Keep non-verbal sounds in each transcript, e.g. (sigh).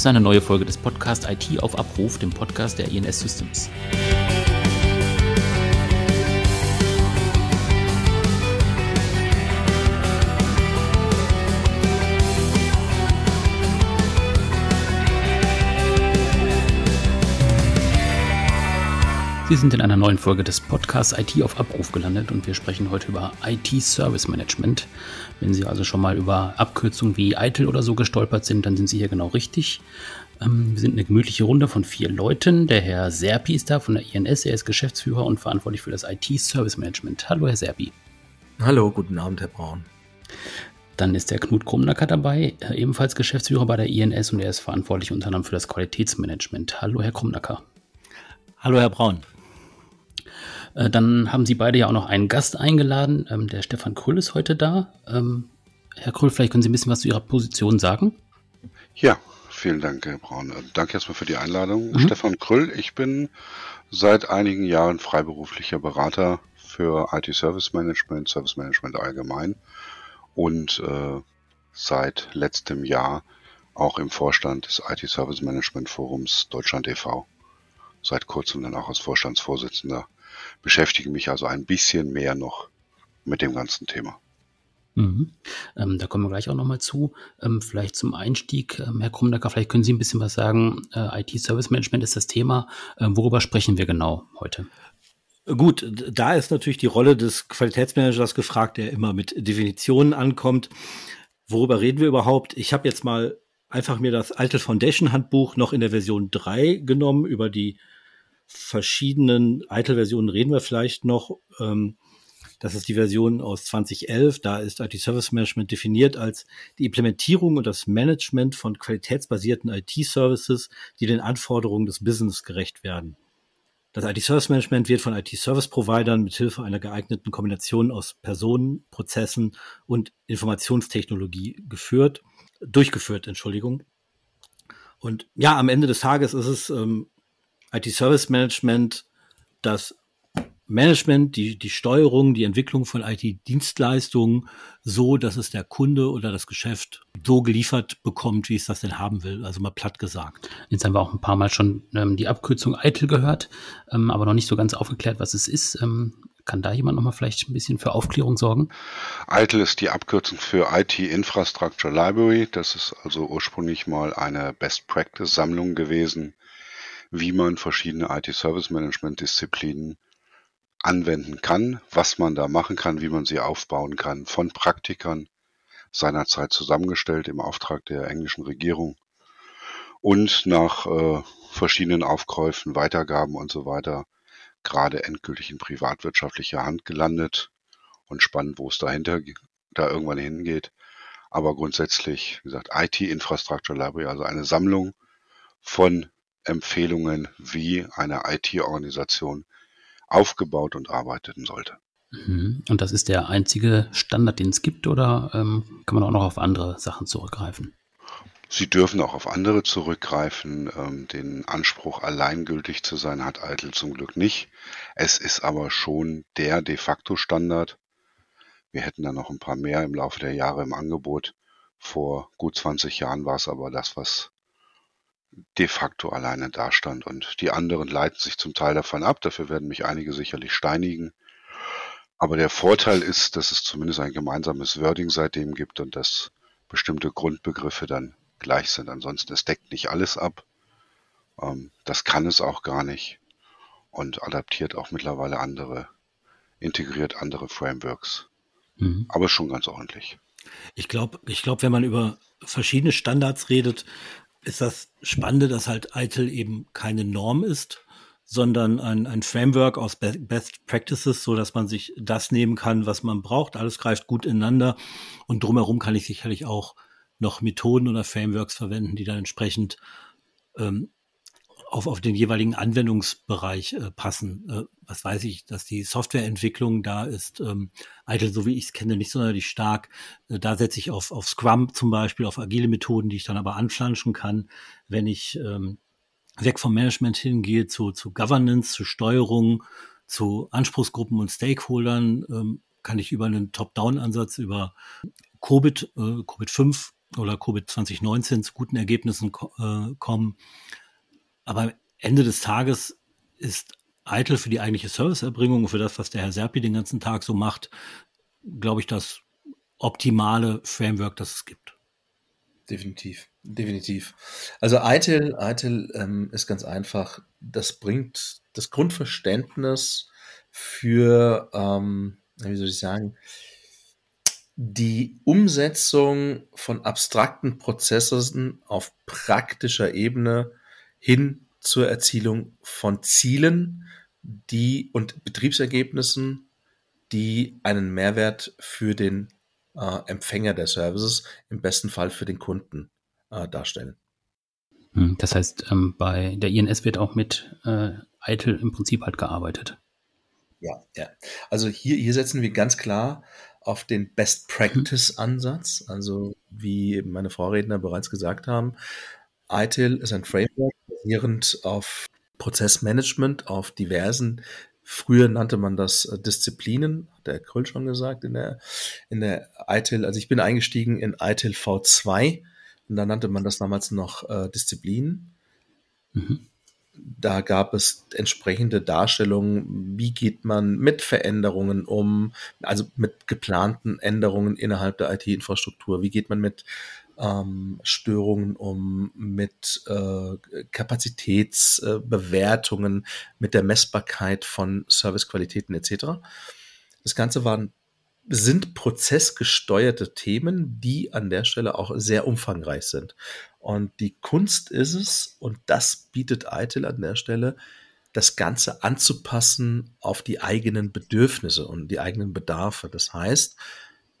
Ist eine neue Folge des Podcasts IT auf Abruf, dem Podcast der INS Systems. Sie sind in einer neuen Folge des Podcasts IT auf Abruf gelandet und wir sprechen heute über IT Service Management. Wenn Sie also schon mal über Abkürzungen wie ITIL oder so gestolpert sind, dann sind Sie hier genau richtig. Ähm, wir sind eine gemütliche Runde von vier Leuten. Der Herr Serpi ist da von der INS. Er ist Geschäftsführer und verantwortlich für das IT Service Management. Hallo, Herr Serpi. Hallo, guten Abend, Herr Braun. Dann ist der Knut Krumnacker dabei, äh, ebenfalls Geschäftsführer bei der INS und er ist verantwortlich unter anderem für das Qualitätsmanagement. Hallo, Herr Krumnacker. Hallo, Herr Braun. Äh, dann haben Sie beide ja auch noch einen Gast eingeladen. Ähm, der Stefan Krüll ist heute da. Ähm, Herr Krüll, vielleicht können Sie ein bisschen was zu Ihrer Position sagen. Ja, vielen Dank, Herr Braun. Äh, danke erstmal für die Einladung. Mhm. Stefan Krüll, ich bin seit einigen Jahren freiberuflicher Berater für IT Service Management, Service Management allgemein und äh, seit letztem Jahr auch im Vorstand des IT Service Management Forums Deutschland e.V. Seit kurzem dann auch als Vorstandsvorsitzender beschäftige mich also ein bisschen mehr noch mit dem ganzen Thema. Mhm. Ähm, da kommen wir gleich auch nochmal zu. Ähm, vielleicht zum Einstieg, ähm, Herr Krumdacker, vielleicht können Sie ein bisschen was sagen. Äh, IT-Service Management ist das Thema. Ähm, worüber sprechen wir genau heute? Gut, da ist natürlich die Rolle des Qualitätsmanagers gefragt, der immer mit Definitionen ankommt. Worüber reden wir überhaupt? Ich habe jetzt mal einfach mir das alte Foundation-Handbuch noch in der Version 3 genommen über die verschiedenen ITIL-Versionen reden wir vielleicht noch. Ähm, das ist die Version aus 2011. Da ist IT Service Management definiert als die Implementierung und das Management von qualitätsbasierten IT-Services, die den Anforderungen des Business gerecht werden. Das IT-Service Management wird von IT-Service-Providern mit Hilfe einer geeigneten Kombination aus Personen, Prozessen und Informationstechnologie geführt, durchgeführt, Entschuldigung. Und ja, am Ende des Tages ist es ähm, IT-Service Management das Management, die, die Steuerung, die Entwicklung von IT-Dienstleistungen so, dass es der Kunde oder das Geschäft so geliefert bekommt, wie es das denn haben will. Also mal platt gesagt. Jetzt haben wir auch ein paar Mal schon ähm, die Abkürzung ITIL gehört, ähm, aber noch nicht so ganz aufgeklärt, was es ist. Ähm, kann da jemand nochmal vielleicht ein bisschen für Aufklärung sorgen? ITIL ist die Abkürzung für IT Infrastructure Library. Das ist also ursprünglich mal eine Best Practice Sammlung gewesen wie man verschiedene IT-Service-Management-Disziplinen anwenden kann, was man da machen kann, wie man sie aufbauen kann, von Praktikern seinerzeit zusammengestellt im Auftrag der englischen Regierung und nach äh, verschiedenen Aufkäufen, Weitergaben und so weiter gerade endgültig in privatwirtschaftlicher Hand gelandet und spannend, wo es dahinter da irgendwann hingeht. Aber grundsätzlich, wie gesagt, IT Infrastructure Library, also eine Sammlung von Empfehlungen, wie eine IT-Organisation aufgebaut und arbeiten sollte. Mhm. Und das ist der einzige Standard, den es gibt, oder ähm, kann man auch noch auf andere Sachen zurückgreifen? Sie dürfen auch auf andere zurückgreifen. Ähm, den Anspruch, alleingültig zu sein, hat Eitel zum Glück nicht. Es ist aber schon der de facto Standard. Wir hätten da noch ein paar mehr im Laufe der Jahre im Angebot. Vor gut 20 Jahren war es aber das, was de facto alleine dastand. Und die anderen leiten sich zum Teil davon ab. Dafür werden mich einige sicherlich steinigen. Aber der Vorteil ist, dass es zumindest ein gemeinsames Wording seitdem gibt und dass bestimmte Grundbegriffe dann gleich sind. Ansonsten, es deckt nicht alles ab. Ähm, das kann es auch gar nicht und adaptiert auch mittlerweile andere, integriert andere Frameworks. Mhm. Aber schon ganz ordentlich. Ich glaube, ich glaube, wenn man über verschiedene Standards redet, ist das Spannende, dass halt ITIL eben keine Norm ist, sondern ein, ein Framework aus Best Practices, so dass man sich das nehmen kann, was man braucht. Alles greift gut ineinander und drumherum kann ich sicherlich auch noch Methoden oder Frameworks verwenden, die dann entsprechend ähm, auf, auf den jeweiligen Anwendungsbereich äh, passen. Äh, was weiß ich, dass die Softwareentwicklung da ist, ähm, ITIL, so wie ich es kenne, nicht sonderlich stark. Äh, da setze ich auf, auf Scrum zum Beispiel, auf agile Methoden, die ich dann aber anflanschen kann. Wenn ich ähm, weg vom Management hingehe zu, zu Governance, zu Steuerung, zu Anspruchsgruppen und Stakeholdern, ähm, kann ich über einen Top-Down-Ansatz, über COBIT, äh, COBIT 5 oder Covid 2019 zu guten Ergebnissen äh, kommen. Aber am Ende des Tages ist eitel für die eigentliche Serviceerbringung, für das, was der Herr Serpi den ganzen Tag so macht, glaube ich, das optimale Framework, das es gibt. Definitiv, definitiv. Also ITIL ähm, ist ganz einfach, das bringt das Grundverständnis für, ähm, wie soll ich sagen, die Umsetzung von abstrakten Prozessen auf praktischer Ebene hin zur Erzielung von Zielen, die und Betriebsergebnissen, die einen Mehrwert für den äh, Empfänger der Services, im besten Fall für den Kunden äh, darstellen. Hm, das heißt, ähm, bei der INS wird auch mit äh, ITIL im Prinzip halt gearbeitet. Ja, ja. Also hier, hier setzen wir ganz klar auf den Best Practice Ansatz. Also wie meine Vorredner bereits gesagt haben, ITIL ist ein Framework basierend auf Prozessmanagement, auf diversen Früher nannte man das äh, Disziplinen, hat der Kröll schon gesagt, in der, in der ITIL. Also ich bin eingestiegen in ITIL V2 und da nannte man das damals noch äh, Disziplinen. Mhm. Da gab es entsprechende Darstellungen, wie geht man mit Veränderungen um, also mit geplanten Änderungen innerhalb der IT-Infrastruktur, wie geht man mit ähm, Störungen um, mit äh, Kapazitätsbewertungen, äh, mit der Messbarkeit von Servicequalitäten etc. Das Ganze waren sind prozessgesteuerte Themen, die an der Stelle auch sehr umfangreich sind. Und die Kunst ist es, und das bietet ITIL an der Stelle, das Ganze anzupassen auf die eigenen Bedürfnisse und die eigenen Bedarfe. Das heißt,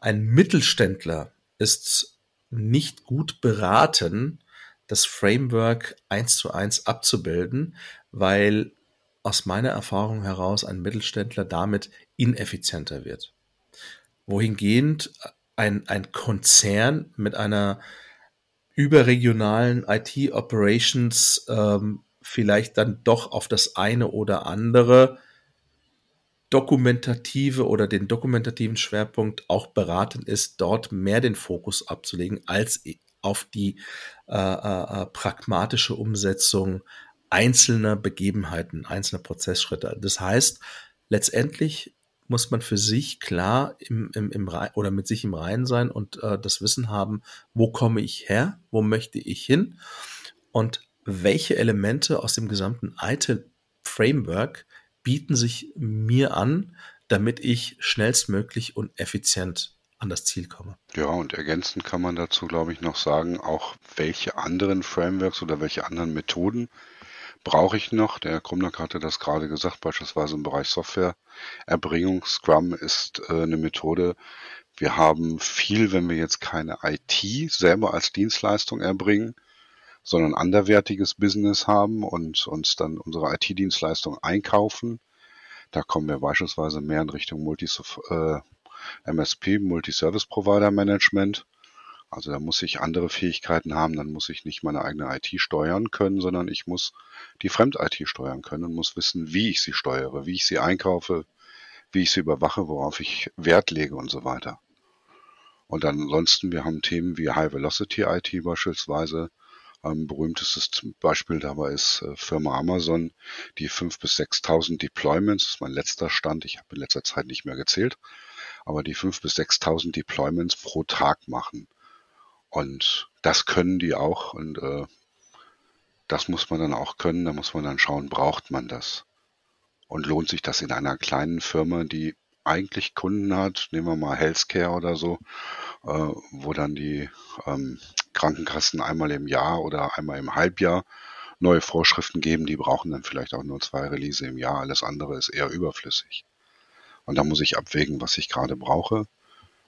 ein Mittelständler ist nicht gut beraten, das Framework eins zu eins abzubilden, weil aus meiner Erfahrung heraus ein Mittelständler damit ineffizienter wird. Wohingehend ein, ein Konzern mit einer überregionalen IT-Operations ähm, vielleicht dann doch auf das eine oder andere dokumentative oder den dokumentativen Schwerpunkt auch beraten ist, dort mehr den Fokus abzulegen als auf die äh, äh, äh, pragmatische Umsetzung einzelner Begebenheiten, einzelner Prozessschritte. Das heißt, letztendlich muss man für sich klar im, im, im oder mit sich im Reinen sein und äh, das Wissen haben, wo komme ich her, wo möchte ich hin und welche Elemente aus dem gesamten ITIL-Framework bieten sich mir an, damit ich schnellstmöglich und effizient an das Ziel komme. Ja, und ergänzend kann man dazu, glaube ich, noch sagen, auch welche anderen Frameworks oder welche anderen Methoden brauche ich noch. Der Herr Krumnack hatte das gerade gesagt, beispielsweise im Bereich Softwareerbringung. Scrum ist äh, eine Methode. Wir haben viel, wenn wir jetzt keine IT selber als Dienstleistung erbringen, sondern anderwertiges Business haben und uns dann unsere IT-Dienstleistung einkaufen. Da kommen wir beispielsweise mehr in Richtung Multi äh, MSP, Multi-Service Provider Management. Also da muss ich andere Fähigkeiten haben, dann muss ich nicht meine eigene IT steuern können, sondern ich muss die Fremd-IT steuern können und muss wissen, wie ich sie steuere, wie ich sie einkaufe, wie ich sie überwache, worauf ich Wert lege und so weiter. Und ansonsten, wir haben Themen wie High Velocity IT beispielsweise, berühmtestes Beispiel dabei ist äh, Firma Amazon, die 5.000 bis 6.000 Deployments, das ist mein letzter Stand, ich habe in letzter Zeit nicht mehr gezählt, aber die 5.000 bis 6.000 Deployments pro Tag machen. Und das können die auch und äh, das muss man dann auch können, da muss man dann schauen, braucht man das? Und lohnt sich das in einer kleinen Firma, die eigentlich Kunden hat, nehmen wir mal Healthcare oder so, äh, wo dann die ähm, Krankenkassen einmal im Jahr oder einmal im Halbjahr neue Vorschriften geben, die brauchen dann vielleicht auch nur zwei Release im Jahr, alles andere ist eher überflüssig. Und da muss ich abwägen, was ich gerade brauche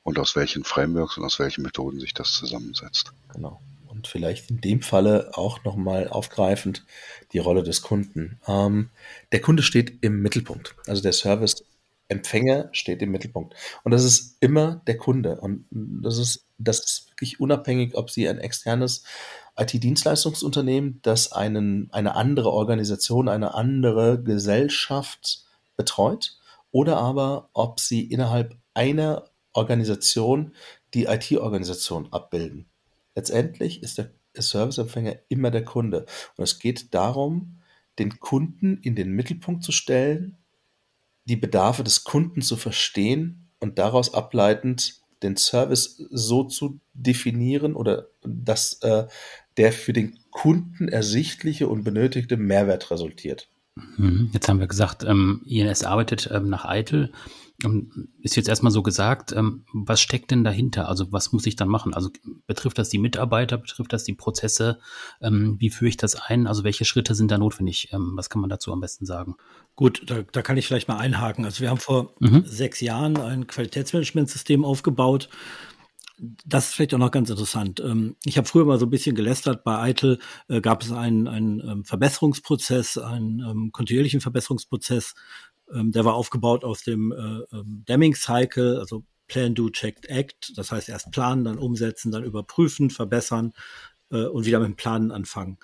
und aus welchen Frameworks und aus welchen Methoden sich das zusammensetzt. Genau. Und vielleicht in dem Falle auch nochmal aufgreifend die Rolle des Kunden. Ähm, der Kunde steht im Mittelpunkt. Also der Service Empfänger steht im Mittelpunkt. Und das ist immer der Kunde. Und das ist, das ist wirklich unabhängig, ob Sie ein externes IT-Dienstleistungsunternehmen, das einen, eine andere Organisation, eine andere Gesellschaft betreut, oder aber ob Sie innerhalb einer Organisation die IT-Organisation abbilden. letztendlich ist der Serviceempfänger immer der Kunde. Und es geht darum, den Kunden in den Mittelpunkt zu stellen, die Bedarfe des Kunden zu verstehen und daraus ableitend den Service so zu definieren oder dass äh, der für den Kunden ersichtliche und benötigte Mehrwert resultiert. Mhm. Jetzt haben wir gesagt, ähm, INS arbeitet ähm, nach Eitel. Ähm, ist jetzt erstmal so gesagt, ähm, was steckt denn dahinter? Also was muss ich dann machen? Also betrifft das die Mitarbeiter, betrifft das die Prozesse? Ähm, wie führe ich das ein? Also welche Schritte sind da notwendig? Was kann man dazu am besten sagen? Gut, da, da kann ich vielleicht mal einhaken. Also wir haben vor mhm. sechs Jahren ein Qualitätsmanagementsystem aufgebaut. Das ist vielleicht auch noch ganz interessant. Ähm, ich habe früher mal so ein bisschen gelästert. Bei Eitel äh, gab es einen, einen ähm, Verbesserungsprozess, einen ähm, kontinuierlichen Verbesserungsprozess. Der war aufgebaut aus dem äh, Deming-Cycle, also Plan, Do, Check, Act. Das heißt erst planen, dann umsetzen, dann überprüfen, verbessern äh, und wieder mit dem Planen anfangen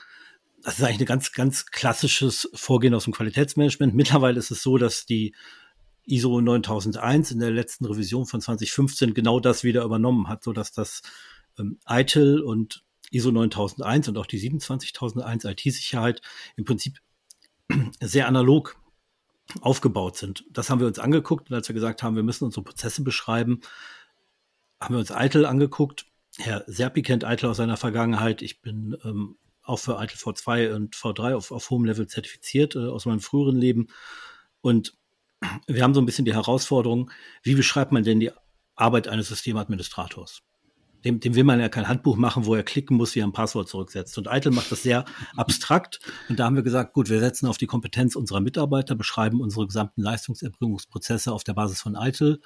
das ist eigentlich ein ganz, ganz klassisches Vorgehen aus dem Qualitätsmanagement. Mittlerweile ist es so, dass die ISO 9001 in der letzten Revision von 2015 genau das wieder übernommen hat, so dass das ähm, ITIL und ISO 9001 und auch die 27001 IT-Sicherheit im Prinzip (clears throat) sehr analog aufgebaut sind. Das haben wir uns angeguckt und als wir gesagt haben, wir müssen unsere Prozesse beschreiben, haben wir uns ITIL angeguckt. Herr Serpi kennt ITIL aus seiner Vergangenheit. Ich bin ähm, auch für ITIL V2 und V3 auf, auf hohem Level zertifiziert äh, aus meinem früheren Leben. Und wir haben so ein bisschen die Herausforderung, wie beschreibt man denn die Arbeit eines Systemadministrators? Dem, dem will man ja kein Handbuch machen, wo er klicken muss, wie er ein Passwort zurücksetzt. Und Eitel macht das sehr abstrakt. Und da haben wir gesagt, gut, wir setzen auf die Kompetenz unserer Mitarbeiter, beschreiben unsere gesamten Leistungserbringungsprozesse auf der Basis von Eitel.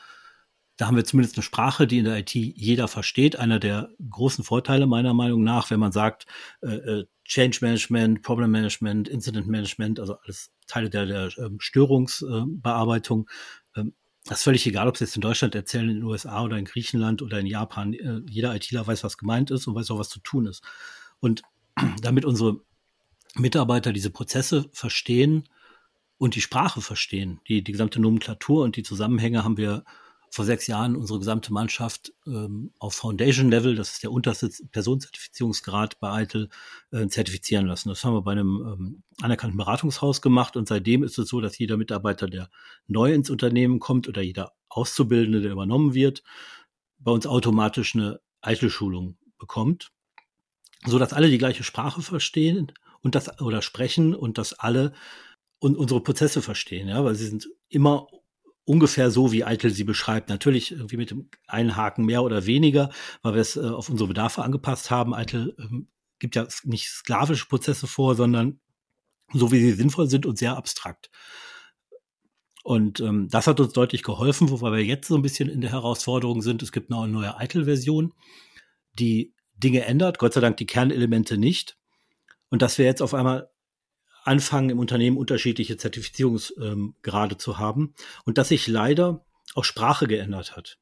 Da haben wir zumindest eine Sprache, die in der IT jeder versteht. Einer der großen Vorteile meiner Meinung nach, wenn man sagt, äh, äh Change Management, Problem Management, Incident Management, also alles Teile der, der ähm, Störungsbearbeitung. Ähm, das ist völlig egal, ob Sie jetzt in Deutschland erzählen, in den USA oder in Griechenland oder in Japan. Äh, jeder ITler weiß, was gemeint ist und weiß auch, was zu tun ist. Und (clears throat) damit unsere Mitarbeiter diese Prozesse verstehen und die Sprache verstehen, die, die gesamte Nomenklatur und die Zusammenhänge haben wir vor sechs Jahren unsere gesamte Mannschaft ähm, auf Foundation-Level, das ist der unterste Personenzertifizierungsgrad bei ITIL, äh, zertifizieren lassen. Das haben wir bei einem ähm, anerkannten Beratungshaus gemacht und seitdem ist es so, dass jeder Mitarbeiter, der neu ins Unternehmen kommt oder jeder Auszubildende, der übernommen wird, bei uns automatisch eine ITIL-Schulung bekommt, so dass alle die gleiche Sprache verstehen und das oder sprechen und dass alle und unsere Prozesse verstehen, ja, weil sie sind immer ungefähr so, wie Eitel sie beschreibt. Natürlich irgendwie mit dem einen Haken mehr oder weniger, weil wir es äh, auf unsere Bedarfe angepasst haben. Eitel ähm, gibt ja nicht sklavische Prozesse vor, sondern so, wie sie sinnvoll sind und sehr abstrakt. Und ähm, das hat uns deutlich geholfen, wobei wir jetzt so ein bisschen in der Herausforderung sind. Es gibt noch eine neue Eitel-Version, die Dinge ändert, Gott sei Dank die Kernelemente nicht. Und dass wir jetzt auf einmal anfangen, im Unternehmen unterschiedliche Zertifizierungsgrade ähm, zu haben und dass sich leider auch Sprache geändert hat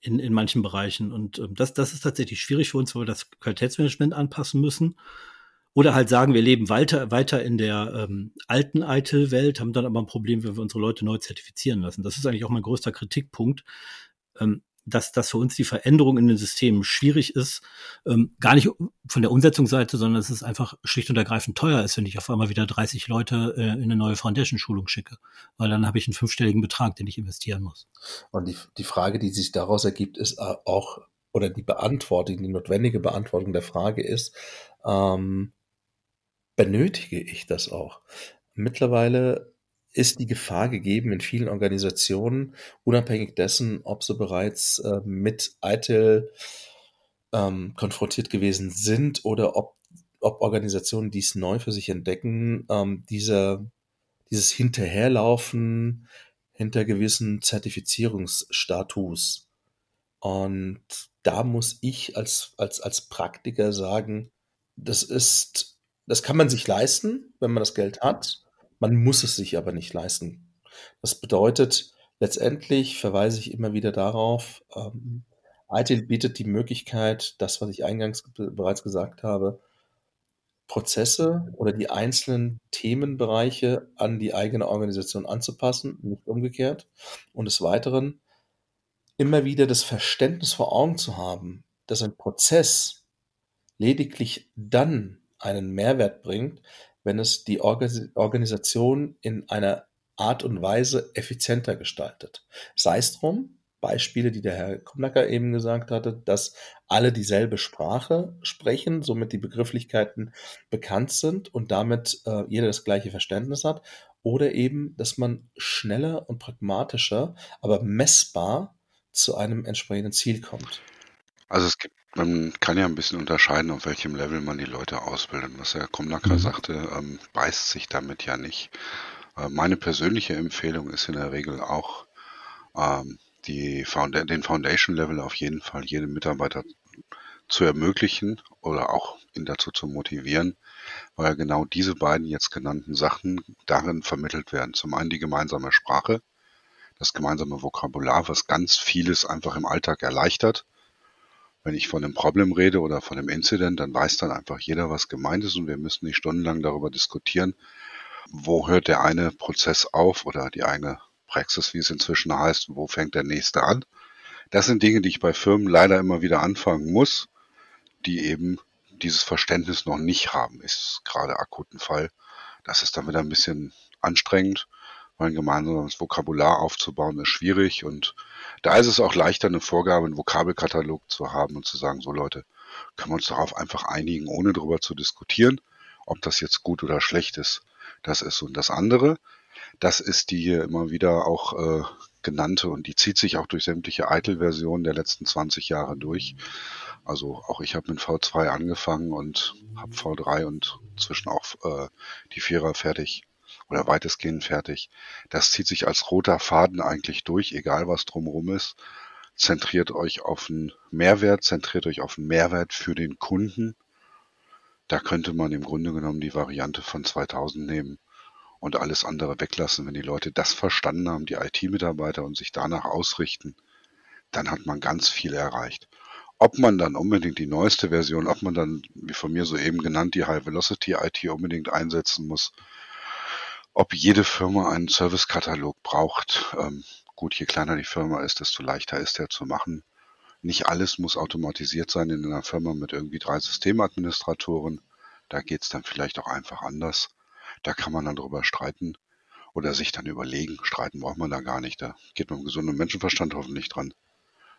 in, in manchen Bereichen. Und ähm, das, das ist tatsächlich schwierig für uns, weil wir das Qualitätsmanagement anpassen müssen. Oder halt sagen, wir leben weiter, weiter in der ähm, alten ITIL-Welt, haben dann aber ein Problem, wenn wir unsere Leute neu zertifizieren lassen. Das ist eigentlich auch mein größter Kritikpunkt. Ähm, dass, dass für uns die Veränderung in den Systemen schwierig ist. Ähm, gar nicht von der Umsetzungsseite, sondern dass es einfach schlicht und ergreifend teuer ist, wenn ich auf einmal wieder 30 Leute äh, in eine neue Foundation-Schulung schicke. Weil dann habe ich einen fünfstelligen Betrag, den ich investieren muss. Und die, die Frage, die sich daraus ergibt, ist äh, auch, oder die Beantwortung, die notwendige Beantwortung der Frage ist, ähm, benötige ich das auch? Mittlerweile ist die Gefahr gegeben in vielen Organisationen, unabhängig dessen, ob sie bereits äh, mit ITIL ähm, konfrontiert gewesen sind oder ob, ob Organisationen dies neu für sich entdecken, ähm, diese, dieses Hinterherlaufen hinter gewissen Zertifizierungsstatus. Und da muss ich als, als, als Praktiker sagen, das ist, das kann man sich leisten, wenn man das Geld hat. Man muss es sich aber nicht leisten. Das bedeutet, letztendlich verweise ich immer wieder darauf, ähm, ITIL bietet die Möglichkeit, das, was ich eingangs bereits gesagt habe, Prozesse oder die einzelnen Themenbereiche an die eigene Organisation anzupassen, nicht umgekehrt. Und des Weiteren immer wieder das Verständnis vor Augen zu haben, dass ein Prozess lediglich dann einen Mehrwert bringt, wenn es die Organisation in einer Art und Weise effizienter gestaltet. Sei es drum, Beispiele, die der Herr Kumnacker eben gesagt hatte, dass alle dieselbe Sprache sprechen, somit die Begrifflichkeiten bekannt sind und damit äh, jeder das gleiche Verständnis hat. Oder eben, dass man schneller und pragmatischer, aber messbar zu einem entsprechenden Ziel kommt. Also es gibt, man kann ja ein bisschen unterscheiden, auf welchem Level man die Leute ausbildet. Was Herr Kumnacker mhm. sagte, ähm, beißt sich damit ja nicht. Äh, meine persönliche Empfehlung ist in der Regel auch, ähm, die Found den Foundation Level auf jeden Fall jedem Mitarbeiter zu ermöglichen oder auch ihn dazu zu motivieren, weil genau diese beiden jetzt genannten Sachen darin vermittelt werden. Zum einen die gemeinsame Sprache, das gemeinsame Vokabular, was ganz vieles einfach im Alltag erleichtert. Wenn ich von einem Problem rede oder von einem Incident, dann weiß dann einfach jeder, was gemeint ist und wir müssen nicht stundenlang darüber diskutieren, wo hört der eine Prozess auf oder die eine Praxis, wie es inzwischen heißt, wo fängt der nächste an. Das sind Dinge, die ich bei Firmen leider immer wieder anfangen muss, die eben dieses Verständnis noch nicht haben, ist gerade akuten Fall. Das ist dann wieder ein bisschen anstrengend, ein gemeinsames Vokabular aufzubauen ist schwierig und da ist es auch leichter, eine Vorgabe, einen Vokabelkatalog zu haben und zu sagen, so Leute, können wir uns darauf einfach einigen, ohne darüber zu diskutieren, ob das jetzt gut oder schlecht ist. Das ist und das andere, das ist die hier immer wieder auch äh, genannte und die zieht sich auch durch sämtliche Eitel-Versionen der letzten 20 Jahre durch. Also auch ich habe mit V2 angefangen und habe V3 und zwischen auch äh, die Vierer fertig oder weitestgehend fertig. Das zieht sich als roter Faden eigentlich durch, egal was drumherum ist. Zentriert euch auf einen Mehrwert, zentriert euch auf einen Mehrwert für den Kunden. Da könnte man im Grunde genommen die Variante von 2000 nehmen und alles andere weglassen. Wenn die Leute das verstanden haben, die IT-Mitarbeiter und sich danach ausrichten, dann hat man ganz viel erreicht. Ob man dann unbedingt die neueste Version, ob man dann, wie von mir soeben genannt, die High Velocity IT unbedingt einsetzen muss, ob jede Firma einen Servicekatalog braucht. Ähm, gut, je kleiner die Firma ist, desto leichter ist der zu machen. Nicht alles muss automatisiert sein in einer Firma mit irgendwie drei Systemadministratoren. Da geht's dann vielleicht auch einfach anders. Da kann man dann drüber streiten oder sich dann überlegen. Streiten braucht man da gar nicht. Da geht man mit gesundem Menschenverstand hoffentlich dran.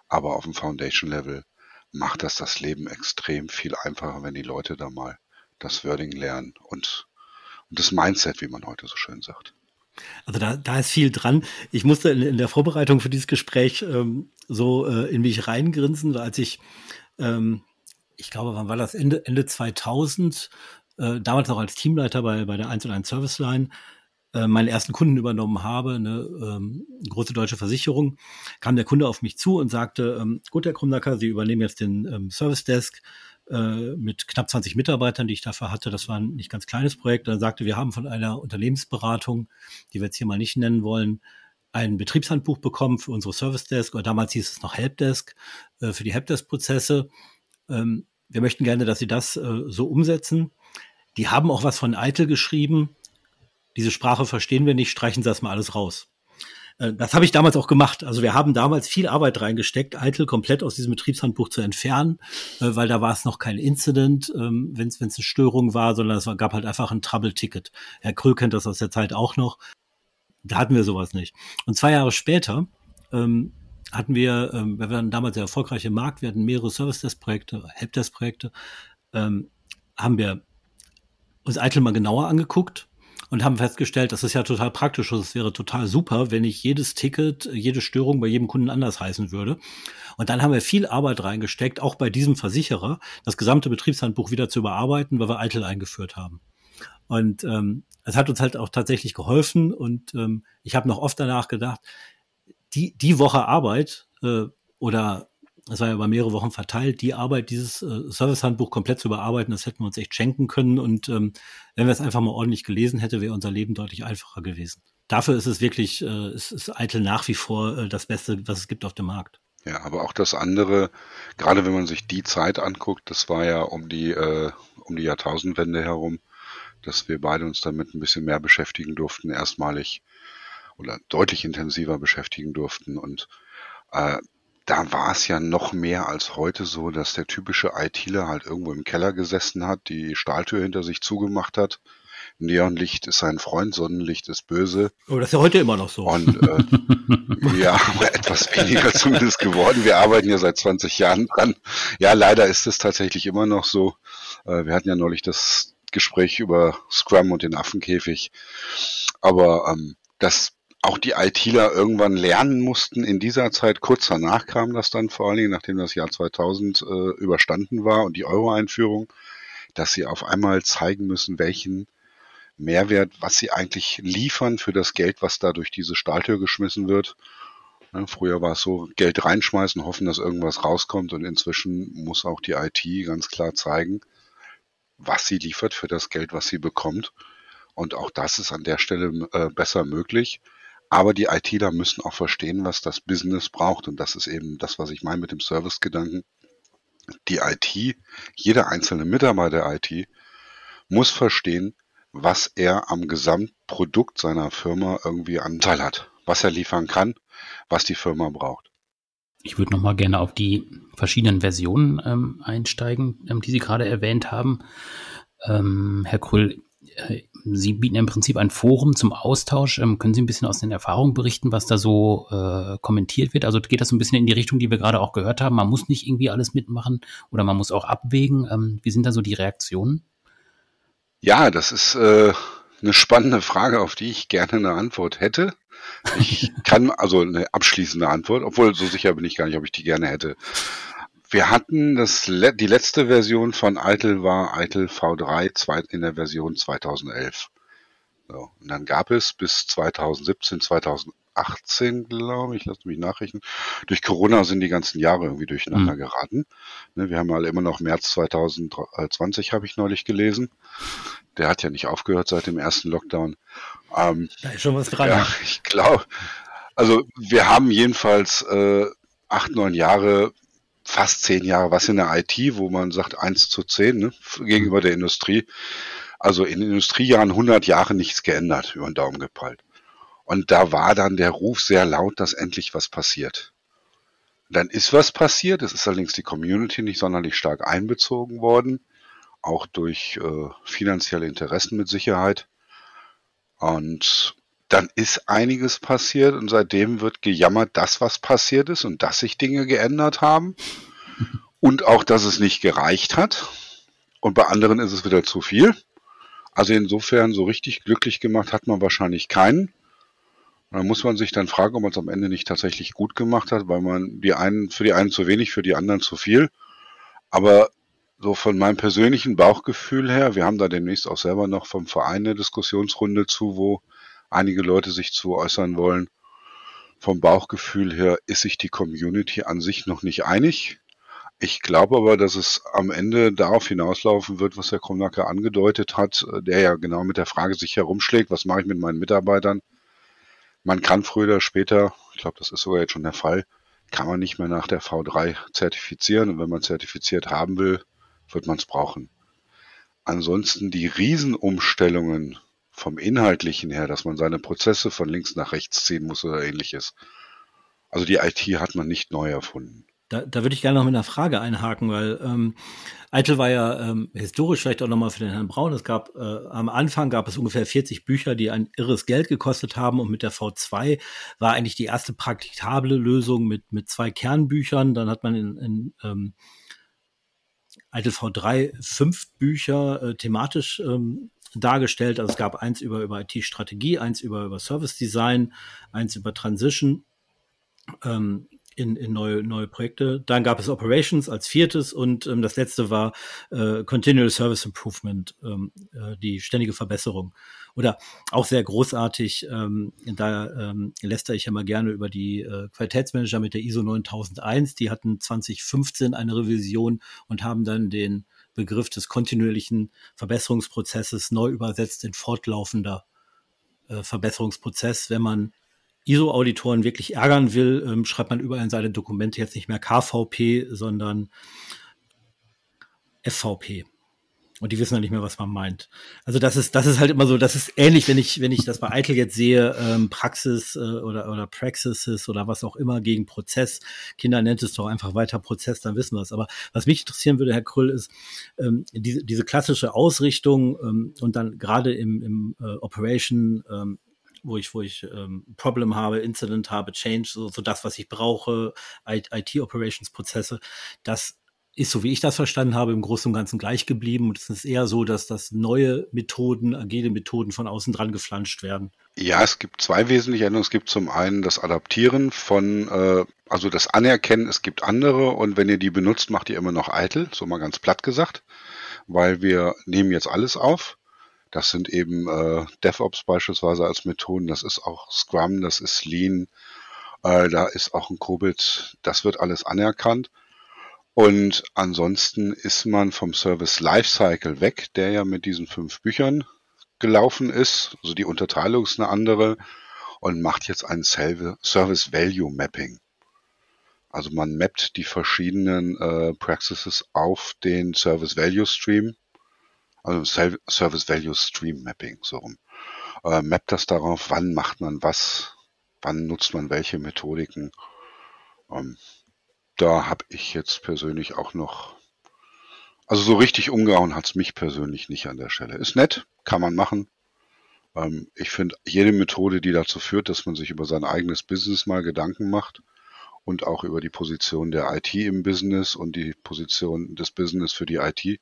Aber auf dem Foundation-Level macht das das Leben extrem viel einfacher, wenn die Leute da mal das Wording lernen und, und das Mindset, wie man heute so schön sagt. Also da, da ist viel dran. Ich musste in, in der Vorbereitung für dieses Gespräch ähm, so äh, in mich reingrinsen, als ich, ähm, ich glaube, wann war das? Ende, Ende 2000 äh, damals noch als Teamleiter bei, bei der 1 und 1 Service Line, äh, meinen ersten Kunden übernommen habe, eine ähm, große deutsche Versicherung, kam der Kunde auf mich zu und sagte, ähm, gut, Herr Krumnacker, Sie übernehmen jetzt den ähm, Service Desk äh, mit knapp 20 Mitarbeitern, die ich dafür hatte. Das war ein nicht ganz kleines Projekt. Er sagte, wir haben von einer Unternehmensberatung, die wir jetzt hier mal nicht nennen wollen, ein Betriebshandbuch bekommen für unsere Service Desk, oder damals hieß es noch Helpdesk, äh, für die Helpdesk-Prozesse. Ähm, wir möchten gerne, dass Sie das äh, so umsetzen. Die haben auch was von Eitel geschrieben. Diese Sprache verstehen wir nicht, streichen Sie das mal alles raus. Äh, das habe ich damals auch gemacht. Also wir haben damals viel Arbeit reingesteckt, Eitel komplett aus diesem Betriebshandbuch zu entfernen, äh, weil da war es noch kein Incident, ähm, wenn es eine Störung war, sondern es gab halt einfach ein Trouble-Ticket. Herr Kröll kennt das aus der Zeit auch noch. Da hatten wir sowas nicht. Und zwei Jahre später ähm, hatten wir, ähm, wir waren damals sehr erfolgreich im Markt, wir hatten mehrere Service-Desk-Projekte, Helpdesk-Projekte, ähm, haben wir uns Eitel mal genauer angeguckt und haben festgestellt, das ist ja total praktisch und es wäre total super, wenn ich jedes Ticket, jede Störung bei jedem Kunden anders heißen würde. Und dann haben wir viel Arbeit reingesteckt, auch bei diesem Versicherer, das gesamte Betriebshandbuch wieder zu überarbeiten, weil wir Eitel eingeführt haben. Und ähm, es hat uns halt auch tatsächlich geholfen und ähm, ich habe noch oft danach gedacht, die, die Woche Arbeit äh, oder es war ja über mehrere Wochen verteilt, die Arbeit, dieses äh, Servicehandbuch komplett zu überarbeiten, das hätten wir uns echt schenken können. Und ähm, wenn wir es einfach mal ordentlich gelesen hätten, wäre unser Leben deutlich einfacher gewesen. Dafür ist es wirklich, äh, es ist eitel nach wie vor äh, das Beste, was es gibt auf dem Markt. Ja, aber auch das andere, gerade wenn man sich die Zeit anguckt, das war ja um die, äh, um die Jahrtausendwende herum, dass wir beide uns damit ein bisschen mehr beschäftigen durften, erstmalig oder deutlich intensiver beschäftigen durften. Und äh, da war es ja noch mehr als heute so, dass der typische ITler halt irgendwo im Keller gesessen hat, die Stahltür hinter sich zugemacht hat. Neonlicht ist sein Freund, Sonnenlicht ist böse. Aber das ist ja heute immer noch so. Und äh, (laughs) ja, etwas weniger zumindest geworden. Wir arbeiten ja seit 20 Jahren dran. Ja, leider ist es tatsächlich immer noch so. Äh, wir hatten ja neulich das Gespräch über Scrum und den Affenkäfig. Aber ähm, das auch die ITler irgendwann lernen mussten in dieser Zeit. Kurz danach kam das dann vor allen Dingen, nachdem das Jahr 2000 äh, überstanden war und die Euro-Einführung, dass sie auf einmal zeigen müssen, welchen Mehrwert, was sie eigentlich liefern für das Geld, was da durch diese Stahltür geschmissen wird. Ja, früher war es so, Geld reinschmeißen, hoffen, dass irgendwas rauskommt und inzwischen muss auch die IT ganz klar zeigen, was sie liefert für das Geld, was sie bekommt. Und auch das ist an der Stelle äh, besser möglich. Aber die ITler müssen auch verstehen, was das Business braucht. Und das ist eben das, was ich meine mit dem Service-Gedanken. Die IT, jeder einzelne Mitarbeiter der IT muss verstehen, was er am Gesamtprodukt seiner Firma irgendwie Anteil hat, was er liefern kann, was die Firma braucht. Ich würde noch mal gerne auf die verschiedenen Versionen ähm, einsteigen, ähm, die Sie gerade erwähnt haben. Ähm, Herr Krüll, äh, Sie bieten im Prinzip ein Forum zum Austausch. Ähm, können Sie ein bisschen aus den Erfahrungen berichten, was da so äh, kommentiert wird? Also geht das so ein bisschen in die Richtung, die wir gerade auch gehört haben? Man muss nicht irgendwie alles mitmachen oder man muss auch abwägen. Ähm, wie sind da so die Reaktionen? Ja, das ist äh, eine spannende Frage, auf die ich gerne eine Antwort hätte. Ich (laughs) kann also eine abschließende Antwort, obwohl so sicher bin ich gar nicht, ob ich die gerne hätte. Wir hatten das, die letzte Version von ITIL war ITIL V3 in der Version 2011. So, und dann gab es bis 2017, 2018, glaube ich, lasst mich nachrechnen. Durch Corona sind die ganzen Jahre irgendwie durcheinander mhm. geraten. Ne, wir haben alle immer noch März 2020, habe ich neulich gelesen. Der hat ja nicht aufgehört seit dem ersten Lockdown. Ähm, da ist schon was dran. Ja, ich glaube. Also wir haben jedenfalls äh, acht, neun Jahre fast zehn Jahre was in der IT, wo man sagt eins zu zehn ne, gegenüber der Industrie. Also in Industriejahren 100 Jahre nichts geändert, über den Daumen gepeilt. Und da war dann der Ruf sehr laut, dass endlich was passiert. Dann ist was passiert, es ist allerdings die Community nicht sonderlich stark einbezogen worden, auch durch äh, finanzielle Interessen mit Sicherheit. Und dann ist einiges passiert und seitdem wird gejammert, dass was passiert ist und dass sich Dinge geändert haben und auch, dass es nicht gereicht hat. Und bei anderen ist es wieder zu viel. Also insofern so richtig glücklich gemacht hat man wahrscheinlich keinen. Und dann muss man sich dann fragen, ob man es am Ende nicht tatsächlich gut gemacht hat, weil man die einen, für die einen zu wenig, für die anderen zu viel. Aber so von meinem persönlichen Bauchgefühl her, wir haben da demnächst auch selber noch vom Verein eine Diskussionsrunde zu, wo einige Leute sich zu äußern wollen. Vom Bauchgefühl her ist sich die Community an sich noch nicht einig. Ich glaube aber, dass es am Ende darauf hinauslaufen wird, was Herr Krumnacker angedeutet hat, der ja genau mit der Frage sich herumschlägt, was mache ich mit meinen Mitarbeitern? Man kann früher oder später, ich glaube, das ist sogar jetzt schon der Fall, kann man nicht mehr nach der V3 zertifizieren. Und wenn man zertifiziert haben will, wird man es brauchen. Ansonsten die Riesenumstellungen vom Inhaltlichen her, dass man seine Prozesse von links nach rechts ziehen muss oder ähnliches. Also die IT hat man nicht neu erfunden. Da, da würde ich gerne noch mit einer Frage einhaken, weil ähm, Eitel war ja ähm, historisch vielleicht auch nochmal für den Herrn Braun. Es gab äh, am Anfang gab es ungefähr 40 Bücher, die ein irres Geld gekostet haben und mit der V2 war eigentlich die erste praktikable Lösung mit mit zwei Kernbüchern. Dann hat man in, in ähm, Eitel V3 fünf Bücher äh, thematisch ähm, dargestellt. Also es gab eins über, über IT-Strategie, eins über, über Service Design, eins über Transition ähm, in, in neue, neue Projekte. Dann gab es Operations als viertes und ähm, das letzte war äh, Continual Service Improvement, ähm, äh, die ständige Verbesserung. Oder auch sehr großartig, ähm, da ähm, lästere ich ja mal gerne über die äh, Qualitätsmanager mit der ISO 9001. Die hatten 2015 eine Revision und haben dann den Begriff des kontinuierlichen Verbesserungsprozesses neu übersetzt in fortlaufender äh, Verbesserungsprozess. Wenn man ISO-Auditoren wirklich ärgern will, ähm, schreibt man überall in seine Dokumente jetzt nicht mehr KVP, sondern FVP. Und die wissen dann nicht mehr, was man meint. Also das ist, das ist halt immer so, das ist ähnlich, wenn ich, wenn ich das bei Eitel jetzt sehe, ähm, Praxis äh, oder, oder Praxis oder was auch immer gegen Prozess. Kinder nennt es doch einfach weiter Prozess, dann wissen wir es. Aber was mich interessieren würde, Herr Krüll, ist ähm, diese, diese klassische Ausrichtung ähm, und dann gerade im, im äh, Operation ähm, wo ich, wo ich ähm, Problem habe, Incident habe, Change, so, so das, was ich brauche, IT-Operations-Prozesse, das ist, so wie ich das verstanden habe, im Großen und Ganzen gleich geblieben. Und es ist eher so, dass das neue Methoden, agile Methoden von außen dran geflanscht werden. Ja, es gibt zwei wesentliche Änderungen. Es gibt zum einen das Adaptieren von, äh, also das Anerkennen, es gibt andere und wenn ihr die benutzt, macht ihr immer noch eitel, so mal ganz platt gesagt, weil wir nehmen jetzt alles auf. Das sind eben äh, DevOps beispielsweise als Methoden, das ist auch Scrum, das ist Lean, äh, da ist auch ein Kobit, das wird alles anerkannt. Und ansonsten ist man vom Service Lifecycle weg, der ja mit diesen fünf Büchern gelaufen ist. Also die Unterteilung ist eine andere und macht jetzt ein Service Value Mapping. Also man mappt die verschiedenen äh, Practices auf den Service Value Stream, also Service Value Stream Mapping, so rum. Äh, mappt das darauf, wann macht man was, wann nutzt man welche Methodiken. Ähm, da habe ich jetzt persönlich auch noch, also so richtig umgehauen hat's mich persönlich nicht an der Stelle. Ist nett, kann man machen. Ähm, ich finde jede Methode, die dazu führt, dass man sich über sein eigenes Business mal Gedanken macht und auch über die Position der IT im Business und die Position des Business für die IT,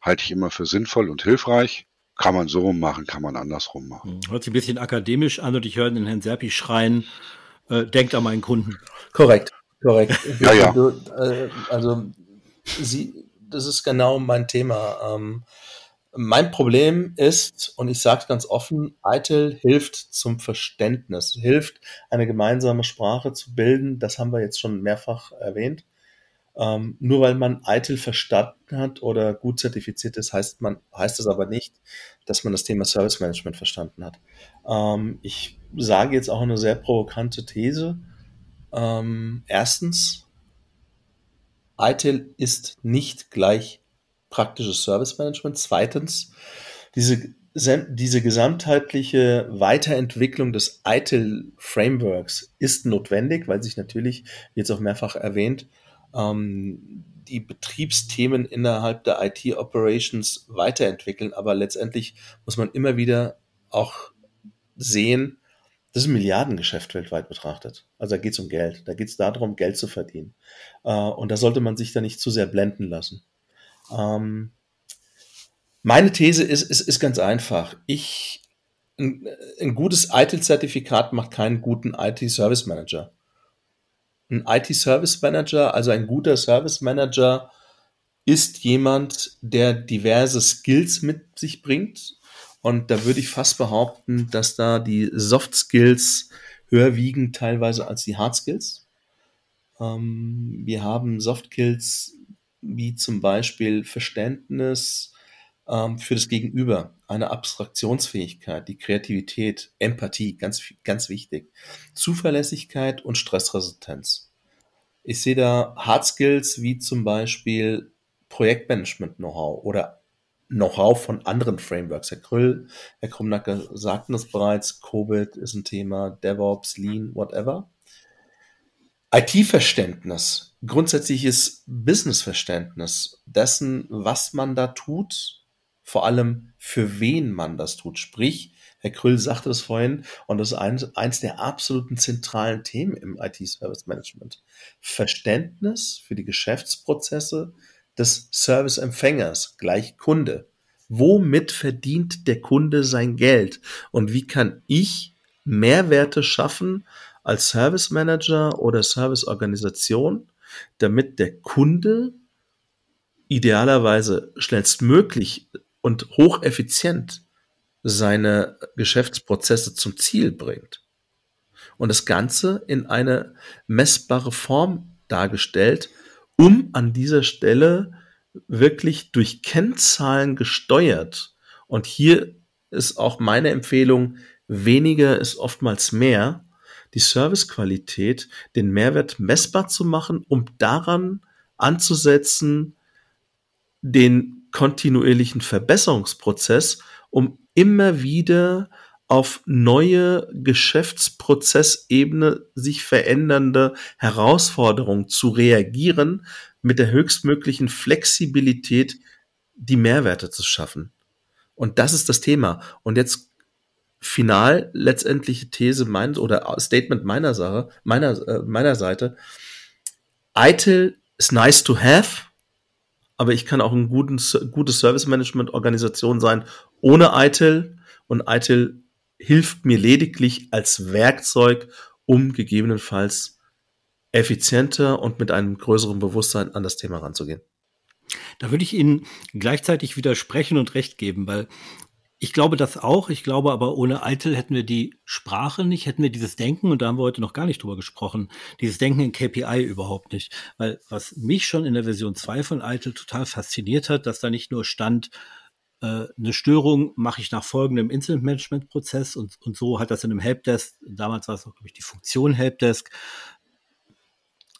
halte ich immer für sinnvoll und hilfreich. Kann man so rum machen, kann man andersrum machen. Hört sich ein bisschen akademisch an und ich höre den Herrn Serpi schreien, äh, denkt an meinen Kunden. Korrekt. Korrekt. Ja, ja. Du, äh, also sie, das ist genau mein Thema. Ähm, mein Problem ist, und ich sage es ganz offen, ITIL hilft zum Verständnis, hilft, eine gemeinsame Sprache zu bilden. Das haben wir jetzt schon mehrfach erwähnt. Ähm, nur weil man ITIL verstanden hat oder gut zertifiziert ist, heißt man, heißt es aber nicht, dass man das Thema Service Management verstanden hat. Ähm, ich sage jetzt auch eine sehr provokante These. Ähm, erstens, ITIL ist nicht gleich praktisches Service Management. Zweitens, diese, diese gesamtheitliche Weiterentwicklung des ITIL Frameworks ist notwendig, weil sich natürlich, jetzt auch mehrfach erwähnt, ähm, die Betriebsthemen innerhalb der IT Operations weiterentwickeln. Aber letztendlich muss man immer wieder auch sehen, das ist ein Milliardengeschäft weltweit betrachtet. Also da geht es um Geld. Da geht es darum, Geld zu verdienen. Äh, und da sollte man sich da nicht zu sehr blenden lassen. Ähm, meine These ist, ist, ist ganz einfach. Ich, ein, ein gutes ITIL-Zertifikat macht keinen guten IT-Service Manager. Ein IT-Service Manager, also ein guter Service Manager, ist jemand, der diverse Skills mit sich bringt, und da würde ich fast behaupten, dass da die Soft Skills höher wiegen teilweise als die Hard Skills. Ähm, wir haben Soft Skills wie zum Beispiel Verständnis ähm, für das Gegenüber, eine Abstraktionsfähigkeit, die Kreativität, Empathie, ganz, ganz wichtig, Zuverlässigkeit und Stressresistenz. Ich sehe da Hard Skills wie zum Beispiel Projektmanagement-Know-how oder Know-how von anderen Frameworks. Herr Krüll, Herr Krumnacker sagten es bereits, Covid ist ein Thema, DevOps, Lean, whatever. IT-Verständnis, grundsätzliches Business-Verständnis dessen, was man da tut, vor allem für wen man das tut. Sprich, Herr Krüll sagte es vorhin, und das ist eins, eins der absoluten zentralen Themen im IT-Service Management. Verständnis für die Geschäftsprozesse, des Serviceempfängers gleich Kunde. Womit verdient der Kunde sein Geld? Und wie kann ich Mehrwerte schaffen als Service Manager oder Serviceorganisation, damit der Kunde idealerweise schnellstmöglich und hocheffizient seine Geschäftsprozesse zum Ziel bringt. Und das Ganze in eine messbare Form dargestellt, um an dieser Stelle wirklich durch Kennzahlen gesteuert. Und hier ist auch meine Empfehlung, weniger ist oftmals mehr, die Servicequalität, den Mehrwert messbar zu machen, um daran anzusetzen, den kontinuierlichen Verbesserungsprozess, um immer wieder auf neue Geschäftsprozessebene sich verändernde Herausforderungen zu reagieren, mit der höchstmöglichen Flexibilität die Mehrwerte zu schaffen. Und das ist das Thema. Und jetzt final letztendliche These meines oder Statement meiner Sache, meiner, äh, meiner Seite. ITIL ist nice to have, aber ich kann auch ein guten, gute Service Management Organisation sein ohne ITIL und ITIL hilft mir lediglich als Werkzeug, um gegebenenfalls effizienter und mit einem größeren Bewusstsein an das Thema ranzugehen. Da würde ich Ihnen gleichzeitig widersprechen und recht geben, weil ich glaube das auch. Ich glaube aber, ohne Eitel hätten wir die Sprache nicht, hätten wir dieses Denken, und da haben wir heute noch gar nicht drüber gesprochen, dieses Denken in KPI überhaupt nicht. Weil was mich schon in der Version 2 von Eitel total fasziniert hat, dass da nicht nur stand, eine Störung mache ich nach folgendem Incident-Management-Prozess und, und so hat das in einem Helpdesk, damals war es auch, glaube ich, die Funktion Helpdesk,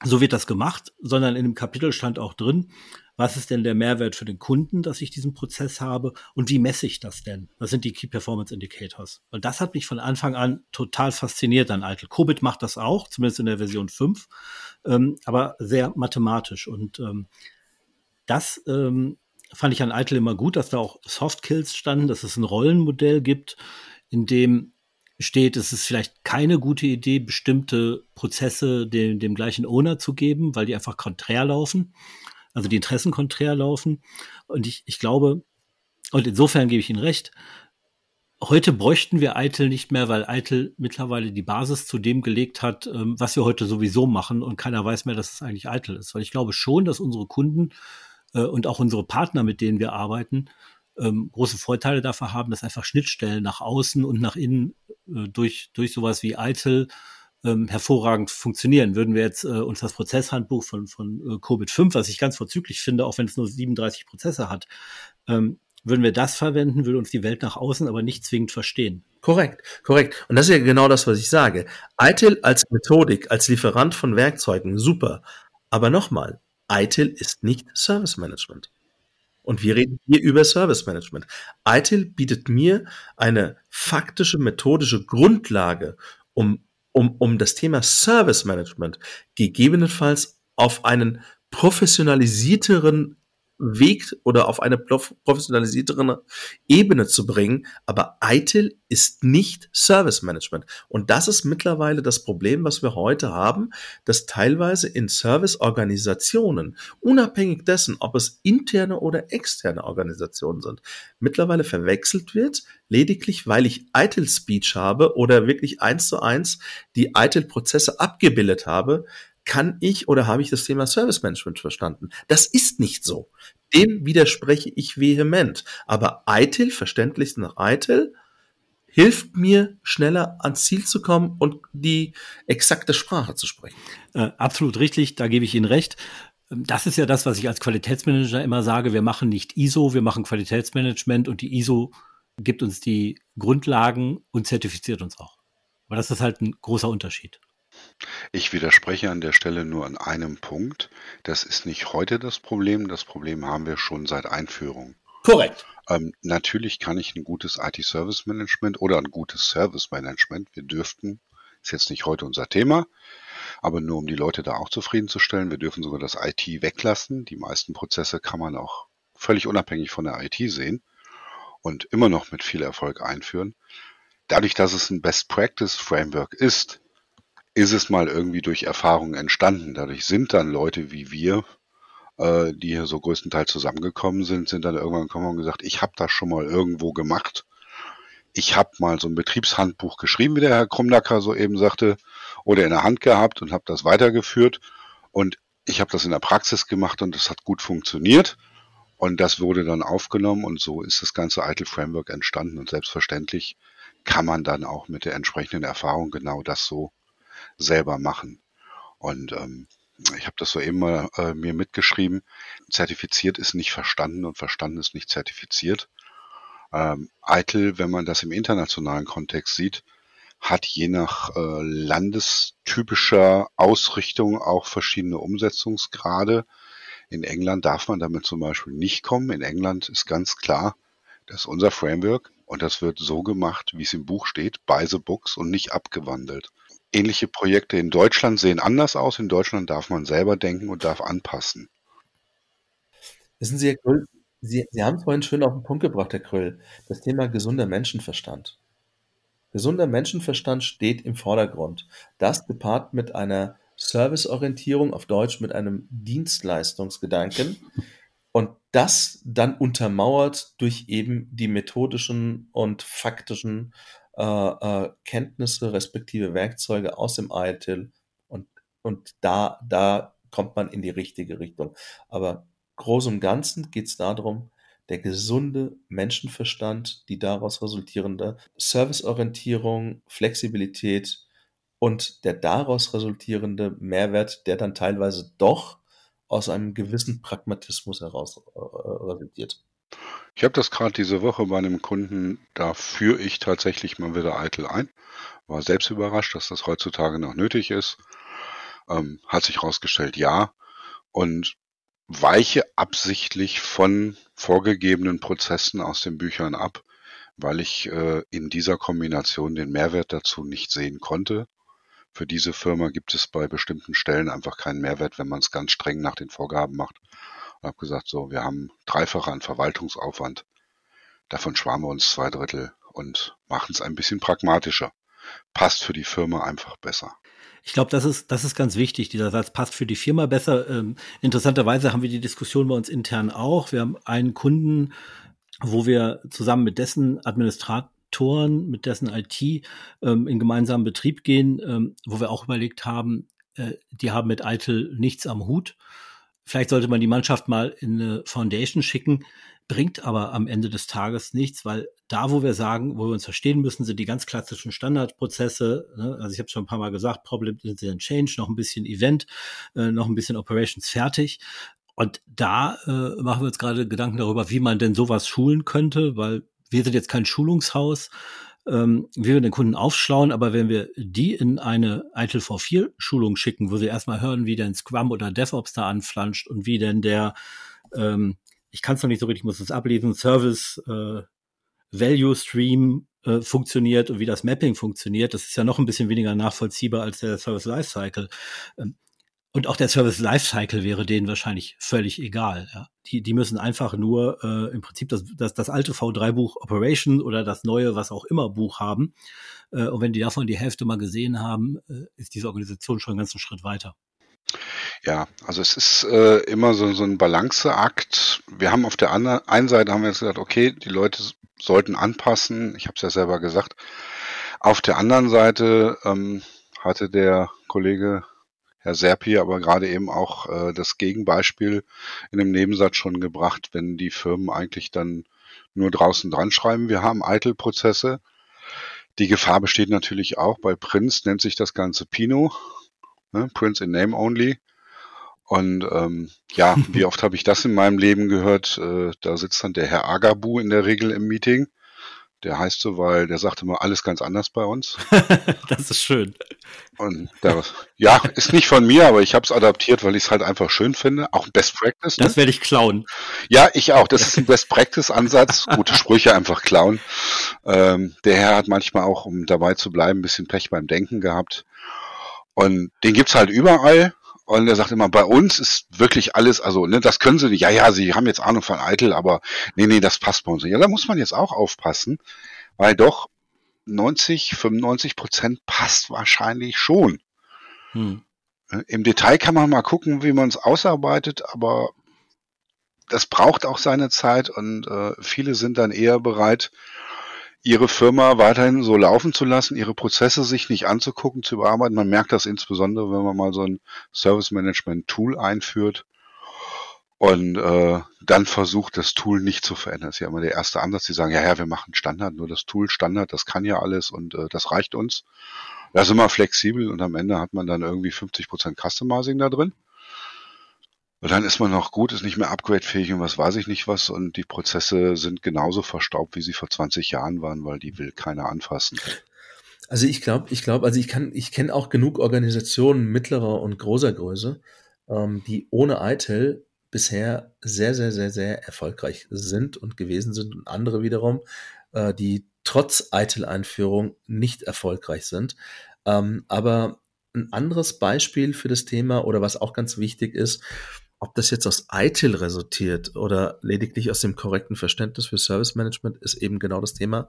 so wird das gemacht, sondern in dem Kapitel stand auch drin, was ist denn der Mehrwert für den Kunden, dass ich diesen Prozess habe und wie messe ich das denn? Was sind die Key Performance Indicators? Und das hat mich von Anfang an total fasziniert an Eitel. Kobit macht das auch, zumindest in der Version 5, ähm, aber sehr mathematisch. Und ähm, das ähm, fand ich an Eitel immer gut, dass da auch Soft Kills standen, dass es ein Rollenmodell gibt, in dem steht, es ist vielleicht keine gute Idee, bestimmte Prozesse dem, dem gleichen Owner zu geben, weil die einfach konträr laufen also die Interessen konträr laufen. Und ich, ich glaube, und insofern gebe ich Ihnen recht, heute bräuchten wir Eitel nicht mehr, weil Eitel mittlerweile die Basis zu dem gelegt hat, ähm, was wir heute sowieso machen und keiner weiß mehr, dass es eigentlich Eitel ist. Weil ich glaube schon, dass unsere Kunden äh, und auch unsere Partner, mit denen wir arbeiten, ähm, große Vorteile dafür haben, dass einfach Schnittstellen nach außen und nach innen äh, durch, durch sowas wie Eitel ähm, hervorragend funktionieren. Würden wir jetzt äh, uns das Prozesshandbuch von, von äh, Covid 5, was ich ganz vorzüglich finde, auch wenn es nur 37 Prozesse hat, ähm, würden wir das verwenden, würde uns die Welt nach außen aber nicht zwingend verstehen. Korrekt, korrekt. Und das ist ja genau das, was ich sage. ITIL als Methodik, als Lieferant von Werkzeugen, super. Aber nochmal, ITIL ist nicht Service Management. Und wir reden hier über Service Management. ITIL bietet mir eine faktische, methodische Grundlage, um um, um das Thema Service Management gegebenenfalls auf einen professionalisierteren Weg oder auf eine professionalisiertere Ebene zu bringen. Aber ITIL ist nicht Service Management. Und das ist mittlerweile das Problem, was wir heute haben, dass teilweise in Serviceorganisationen, unabhängig dessen, ob es interne oder externe Organisationen sind, mittlerweile verwechselt wird, lediglich weil ich ITIL Speech habe oder wirklich eins zu eins die ITIL Prozesse abgebildet habe, kann ich oder habe ich das Thema Service Management verstanden? Das ist nicht so. Dem widerspreche ich vehement. Aber ITIL, verständlich nach ITIL, hilft mir schneller ans Ziel zu kommen und die exakte Sprache zu sprechen. Äh, absolut richtig, da gebe ich Ihnen recht. Das ist ja das, was ich als Qualitätsmanager immer sage. Wir machen nicht ISO, wir machen Qualitätsmanagement und die ISO gibt uns die Grundlagen und zertifiziert uns auch. Aber das ist halt ein großer Unterschied. Ich widerspreche an der Stelle nur an einem Punkt. Das ist nicht heute das Problem. Das Problem haben wir schon seit Einführung. Korrekt. Ähm, natürlich kann ich ein gutes IT-Service-Management oder ein gutes Service-Management, wir dürften, ist jetzt nicht heute unser Thema, aber nur um die Leute da auch zufriedenzustellen, wir dürfen sogar das IT weglassen. Die meisten Prozesse kann man auch völlig unabhängig von der IT sehen und immer noch mit viel Erfolg einführen. Dadurch, dass es ein Best-Practice-Framework ist, ist es mal irgendwie durch Erfahrung entstanden. Dadurch sind dann Leute wie wir, äh, die hier so größtenteils zusammengekommen sind, sind dann irgendwann gekommen und gesagt, ich habe das schon mal irgendwo gemacht. Ich habe mal so ein Betriebshandbuch geschrieben, wie der Herr Krumnacker soeben sagte, oder in der Hand gehabt und habe das weitergeführt. Und ich habe das in der Praxis gemacht und es hat gut funktioniert. Und das wurde dann aufgenommen und so ist das ganze ITIL Framework entstanden. Und selbstverständlich kann man dann auch mit der entsprechenden Erfahrung genau das so selber machen. Und ähm, ich habe das so eben mal äh, mir mitgeschrieben. Zertifiziert ist nicht verstanden und verstanden ist nicht zertifiziert. Ähm, ITIL, wenn man das im internationalen Kontext sieht, hat je nach äh, landestypischer Ausrichtung auch verschiedene Umsetzungsgrade. In England darf man damit zum Beispiel nicht kommen. In England ist ganz klar, das ist unser Framework und das wird so gemacht, wie es im Buch steht, by the books und nicht abgewandelt. Ähnliche Projekte in Deutschland sehen anders aus. In Deutschland darf man selber denken und darf anpassen. Wissen Sie, Herr Kröll, Sie, Sie haben vorhin schön auf den Punkt gebracht, Herr Kröll, das Thema gesunder Menschenverstand. Gesunder Menschenverstand steht im Vordergrund. Das gepaart mit einer Serviceorientierung, auf Deutsch mit einem Dienstleistungsgedanken und das dann untermauert durch eben die methodischen und faktischen äh, äh, Kenntnisse respektive Werkzeuge aus dem ITIL und, und da, da kommt man in die richtige Richtung. Aber groß und Ganzen geht es darum, der gesunde Menschenverstand, die daraus resultierende Serviceorientierung, Flexibilität und der daraus resultierende Mehrwert, der dann teilweise doch aus einem gewissen Pragmatismus heraus äh, resultiert. Ich habe das gerade diese Woche bei einem Kunden, da führe ich tatsächlich mal wieder eitel ein. War selbst überrascht, dass das heutzutage noch nötig ist. Ähm, hat sich herausgestellt, ja. Und weiche absichtlich von vorgegebenen Prozessen aus den Büchern ab, weil ich äh, in dieser Kombination den Mehrwert dazu nicht sehen konnte. Für diese Firma gibt es bei bestimmten Stellen einfach keinen Mehrwert, wenn man es ganz streng nach den Vorgaben macht. Und habe gesagt, so, wir haben dreifache an Verwaltungsaufwand. Davon sparen wir uns zwei Drittel und machen es ein bisschen pragmatischer. Passt für die Firma einfach besser. Ich glaube, das ist, das ist ganz wichtig. Dieser Satz passt für die Firma besser. Ähm, interessanterweise haben wir die Diskussion bei uns intern auch. Wir haben einen Kunden, wo wir zusammen mit dessen Administrator Sektoren, mit dessen IT ähm, in gemeinsamen Betrieb gehen, ähm, wo wir auch überlegt haben, äh, die haben mit ITIL nichts am Hut. Vielleicht sollte man die Mannschaft mal in eine Foundation schicken, bringt aber am Ende des Tages nichts, weil da, wo wir sagen, wo wir uns verstehen müssen, sind die ganz klassischen Standardprozesse. Ne? Also ich habe schon ein paar Mal gesagt, Problem Incident Change, noch ein bisschen Event, äh, noch ein bisschen Operations fertig. Und da äh, machen wir uns gerade Gedanken darüber, wie man denn sowas schulen könnte, weil wir sind jetzt kein Schulungshaus, ähm, wie wir den Kunden aufschlauen, aber wenn wir die in eine ITIL V4 Schulung schicken, wo sie erstmal hören, wie denn Scrum oder DevOps da anflanscht und wie denn der, ähm, ich kann es noch nicht so richtig, ich muss es ablesen, Service äh, Value Stream äh, funktioniert und wie das Mapping funktioniert, das ist ja noch ein bisschen weniger nachvollziehbar als der Service Lifecycle. Ähm, und auch der Service Lifecycle wäre denen wahrscheinlich völlig egal. Ja. Die, die müssen einfach nur äh, im Prinzip das, das, das alte V3-Buch Operation oder das neue, was auch immer Buch haben. Äh, und wenn die davon die Hälfte mal gesehen haben, äh, ist diese Organisation schon einen ganzen Schritt weiter. Ja, also es ist äh, immer so, so ein Balanceakt. Wir haben auf der anderen einen Seite haben wir jetzt gesagt, okay, die Leute sollten anpassen. Ich habe es ja selber gesagt. Auf der anderen Seite ähm, hatte der Kollege Herr Serpi aber gerade eben auch äh, das Gegenbeispiel in dem Nebensatz schon gebracht, wenn die Firmen eigentlich dann nur draußen dran schreiben, wir haben Eitel-Prozesse. Die Gefahr besteht natürlich auch bei Prince, nennt sich das Ganze Pino, ne? Prince in Name Only. Und ähm, ja, (laughs) wie oft habe ich das in meinem Leben gehört? Äh, da sitzt dann der Herr Agabu in der Regel im Meeting der heißt so, weil der sagt immer alles ganz anders bei uns. (laughs) das ist schön. Und der, ja, ist nicht von mir, aber ich habe es adaptiert, weil ich es halt einfach schön finde. Auch Best Practice. Ne? Das werde ich klauen. Ja, ich auch. Das ist ein Best Practice Ansatz. Gute Sprüche einfach klauen. Ähm, der Herr hat manchmal auch, um dabei zu bleiben, ein bisschen Pech beim Denken gehabt. Und den gibt's halt überall. Und er sagt immer, bei uns ist wirklich alles, also ne, das können sie nicht. Ja, ja, sie haben jetzt Ahnung von Eitel, aber nee, nee, das passt bei uns nicht. Ja, da muss man jetzt auch aufpassen, weil doch 90, 95 Prozent passt wahrscheinlich schon. Hm. Im Detail kann man mal gucken, wie man es ausarbeitet, aber das braucht auch seine Zeit und äh, viele sind dann eher bereit, ihre Firma weiterhin so laufen zu lassen, ihre Prozesse sich nicht anzugucken, zu überarbeiten. Man merkt das insbesondere, wenn man mal so ein Service Management Tool einführt und äh, dann versucht, das Tool nicht zu verändern. Das ist ja immer der erste Ansatz. Die sagen, ja, ja, wir machen Standard, nur das Tool Standard, das kann ja alles und äh, das reicht uns. Das ist immer flexibel und am Ende hat man dann irgendwie 50 Prozent Customizing da drin. Und dann ist man noch gut, ist nicht mehr upgradefähig und was weiß ich nicht was. Und die Prozesse sind genauso verstaubt, wie sie vor 20 Jahren waren, weil die will keiner anfassen. Also ich glaube, ich glaube, also ich kann, ich kenne auch genug Organisationen mittlerer und großer Größe, ähm, die ohne ITIL bisher sehr, sehr, sehr, sehr erfolgreich sind und gewesen sind und andere wiederum, äh, die trotz ITIL-Einführung nicht erfolgreich sind. Ähm, aber ein anderes Beispiel für das Thema oder was auch ganz wichtig ist, ob das jetzt aus ITIL resultiert oder lediglich aus dem korrekten Verständnis für Service Management, ist eben genau das Thema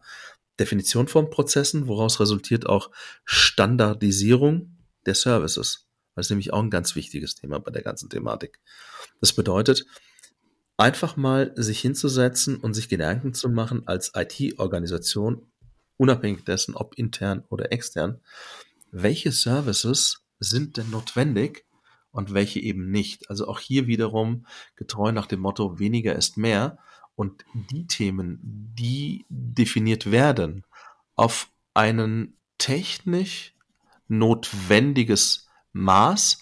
Definition von Prozessen, woraus resultiert auch Standardisierung der Services. Das ist nämlich auch ein ganz wichtiges Thema bei der ganzen Thematik. Das bedeutet, einfach mal sich hinzusetzen und sich Gedanken zu machen als IT-Organisation, unabhängig dessen, ob intern oder extern, welche Services sind denn notwendig und welche eben nicht. Also auch hier wiederum getreu nach dem Motto, weniger ist mehr. Und die Themen, die definiert werden auf einen technisch notwendiges Maß,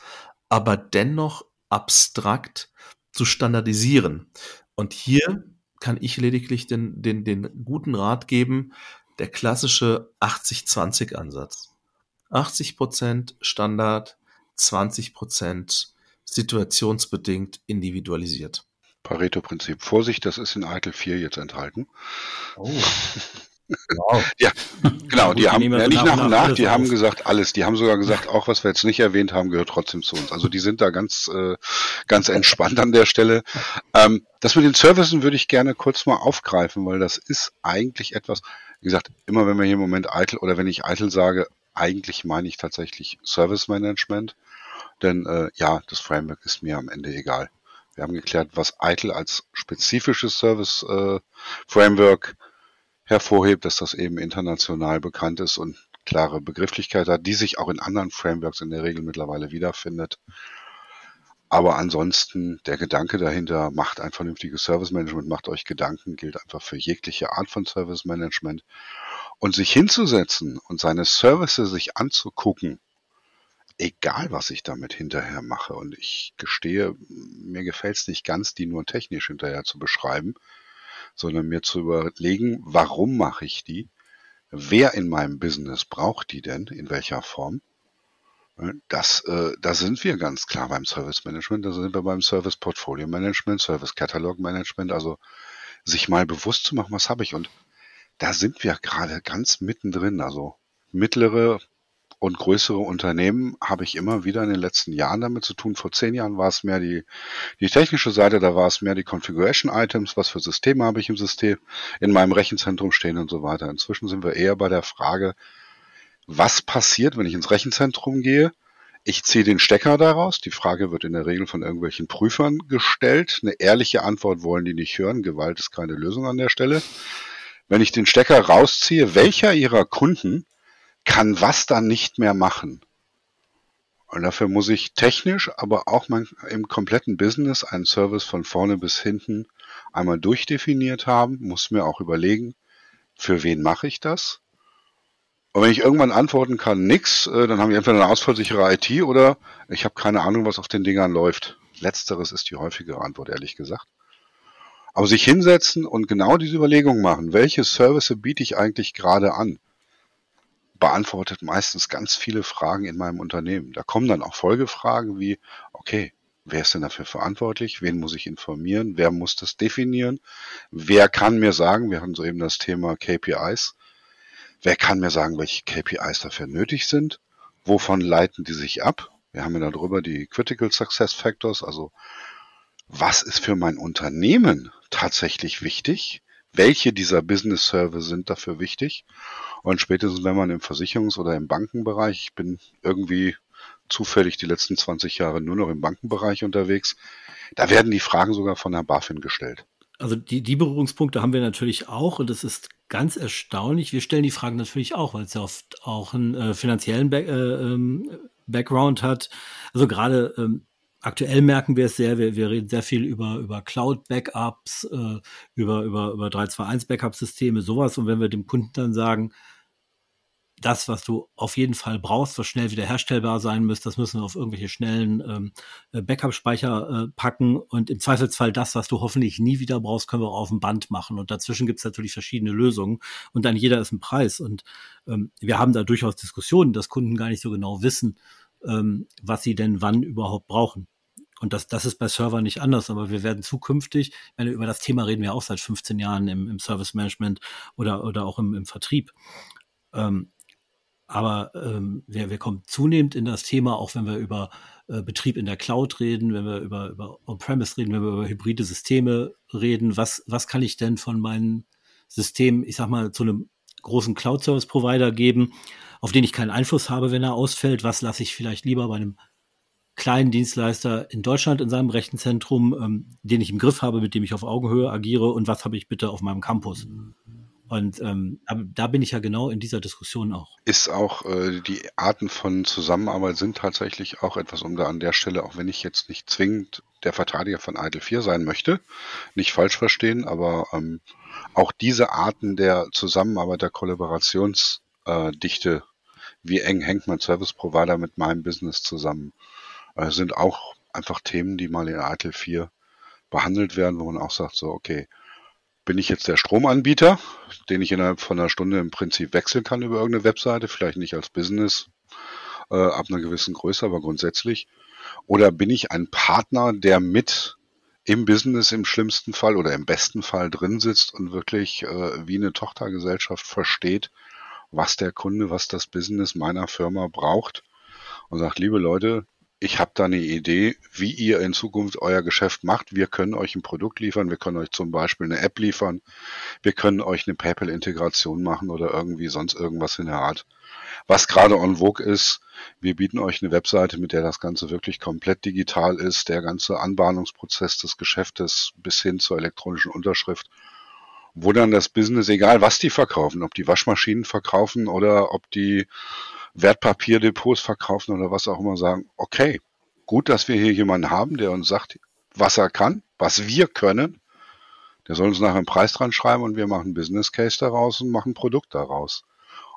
aber dennoch abstrakt zu standardisieren. Und hier kann ich lediglich den, den, den guten Rat geben, der klassische 80-20-Ansatz. 80 Prozent Standard, 20 Prozent situationsbedingt individualisiert. Pareto-Prinzip. Vorsicht, das ist in Eitel 4 jetzt enthalten. Oh. Wow. (laughs) Ja, genau, die haben ja, nicht nach und nach, die haben gesagt alles. Die haben sogar gesagt, auch was wir jetzt nicht erwähnt haben, gehört trotzdem zu uns. Also die sind da ganz, äh, ganz entspannt an der Stelle. Ähm, das mit den Services würde ich gerne kurz mal aufgreifen, weil das ist eigentlich etwas, wie gesagt, immer wenn wir hier im Moment eitel oder wenn ich eitel sage, eigentlich meine ich tatsächlich Service Management. Denn äh, ja, das Framework ist mir am Ende egal. Wir haben geklärt, was eitel als spezifisches Service äh, Framework hervorhebt, dass das eben international bekannt ist und klare Begrifflichkeit hat, die sich auch in anderen Frameworks in der Regel mittlerweile wiederfindet. Aber ansonsten, der Gedanke dahinter, macht ein vernünftiges Service Management, macht euch Gedanken, gilt einfach für jegliche Art von Service Management. Und sich hinzusetzen und seine Services sich anzugucken, egal was ich damit hinterher mache. Und ich gestehe, mir gefällt es nicht ganz, die nur technisch hinterher zu beschreiben, sondern mir zu überlegen, warum mache ich die? Wer in meinem Business braucht die denn? In welcher Form? Das, äh, da sind wir ganz klar beim Service Management, da sind wir beim Service Portfolio Management, Service Catalog Management, also sich mal bewusst zu machen, was habe ich. Und da sind wir gerade ganz mittendrin. Also mittlere und größere Unternehmen habe ich immer wieder in den letzten Jahren damit zu tun. Vor zehn Jahren war es mehr die, die technische Seite, da war es mehr die Configuration Items, was für Systeme habe ich im System, in meinem Rechenzentrum stehen und so weiter. Inzwischen sind wir eher bei der Frage, was passiert, wenn ich ins Rechenzentrum gehe? Ich ziehe den Stecker daraus. Die Frage wird in der Regel von irgendwelchen Prüfern gestellt. Eine ehrliche Antwort wollen die nicht hören. Gewalt ist keine Lösung an der Stelle. Wenn ich den Stecker rausziehe, welcher ihrer Kunden kann was dann nicht mehr machen. Und dafür muss ich technisch, aber auch mein, im kompletten Business einen Service von vorne bis hinten einmal durchdefiniert haben, muss mir auch überlegen, für wen mache ich das? Und wenn ich irgendwann antworten kann, nix, äh, dann haben ich entweder eine ausfallsichere IT oder ich habe keine Ahnung, was auf den Dingern läuft. Letzteres ist die häufigere Antwort, ehrlich gesagt. Aber sich hinsetzen und genau diese Überlegung machen, welche Service biete ich eigentlich gerade an? Beantwortet meistens ganz viele Fragen in meinem Unternehmen. Da kommen dann auch Folgefragen wie, okay, wer ist denn dafür verantwortlich? Wen muss ich informieren? Wer muss das definieren? Wer kann mir sagen, wir hatten soeben das Thema KPIs, wer kann mir sagen, welche KPIs dafür nötig sind? Wovon leiten die sich ab? Wir haben ja darüber die Critical Success Factors, also was ist für mein Unternehmen tatsächlich wichtig? Welche dieser Business Service sind dafür wichtig. Und spätestens, wenn man im Versicherungs- oder im Bankenbereich, ich bin irgendwie zufällig die letzten 20 Jahre nur noch im Bankenbereich unterwegs, da werden die Fragen sogar von der BaFin gestellt. Also die, die Berührungspunkte haben wir natürlich auch und es ist ganz erstaunlich. Wir stellen die Fragen natürlich auch, weil es ja oft auch einen äh, finanziellen Back, äh, ähm, Background hat. Also gerade ähm, aktuell merken wir es sehr, wir, wir reden sehr viel über, über Cloud-Backups, äh, über, über, über 321-Backup-Systeme, sowas. Und wenn wir dem Kunden dann sagen, das, was du auf jeden Fall brauchst, was schnell wieder herstellbar sein muss, das müssen wir auf irgendwelche schnellen ähm, äh, Backup-Speicher äh, packen. Und im Zweifelsfall das, was du hoffentlich nie wieder brauchst, können wir auch auf dem Band machen. Und dazwischen gibt es natürlich verschiedene Lösungen. Und dann jeder ist ein Preis. Und ähm, wir haben da durchaus Diskussionen, dass Kunden gar nicht so genau wissen, ähm, was sie denn wann überhaupt brauchen. Und das, das ist bei Servern nicht anders, aber wir werden zukünftig, meine, über das Thema reden wir auch seit 15 Jahren im, im Service Management oder, oder auch im, im Vertrieb. Ähm, aber ähm, wir, wir kommen zunehmend in das Thema, auch wenn wir über äh, Betrieb in der Cloud reden, wenn wir über, über On-Premise reden, wenn wir über hybride Systeme reden. Was, was kann ich denn von meinem System, ich sag mal, zu einem großen Cloud-Service-Provider geben, auf den ich keinen Einfluss habe, wenn er ausfällt? Was lasse ich vielleicht lieber bei einem kleinen Dienstleister in Deutschland in seinem Rechenzentrum, ähm, den ich im Griff habe, mit dem ich auf Augenhöhe agiere und was habe ich bitte auf meinem Campus? Und ähm, da bin ich ja genau in dieser Diskussion auch. Ist auch, äh, die Arten von Zusammenarbeit sind tatsächlich auch etwas, um da an der Stelle, auch wenn ich jetzt nicht zwingend der Verteidiger von Idle 4 sein möchte, nicht falsch verstehen, aber ähm, auch diese Arten der Zusammenarbeit, der Kollaborationsdichte, äh, wie eng hängt mein Service Provider mit meinem Business zusammen, sind auch einfach Themen, die mal in Idle 4 behandelt werden, wo man auch sagt, so, okay, bin ich jetzt der Stromanbieter, den ich innerhalb von einer Stunde im Prinzip wechseln kann über irgendeine Webseite, vielleicht nicht als Business äh, ab einer gewissen Größe, aber grundsätzlich. Oder bin ich ein Partner, der mit im Business im schlimmsten Fall oder im besten Fall drin sitzt und wirklich äh, wie eine Tochtergesellschaft versteht, was der Kunde, was das Business meiner Firma braucht und sagt, liebe Leute, ich habe da eine Idee, wie ihr in Zukunft euer Geschäft macht. Wir können euch ein Produkt liefern, wir können euch zum Beispiel eine App liefern, wir können euch eine PayPal-Integration machen oder irgendwie sonst irgendwas in der Art. Was gerade on vogue ist, wir bieten euch eine Webseite, mit der das Ganze wirklich komplett digital ist, der ganze Anbahnungsprozess des Geschäftes bis hin zur elektronischen Unterschrift, wo dann das Business, egal was die verkaufen, ob die Waschmaschinen verkaufen oder ob die Wertpapierdepots verkaufen oder was auch immer sagen, okay, gut, dass wir hier jemanden haben, der uns sagt, was er kann, was wir können. Der soll uns nachher einen Preis dran schreiben und wir machen Business Case daraus und machen ein Produkt daraus.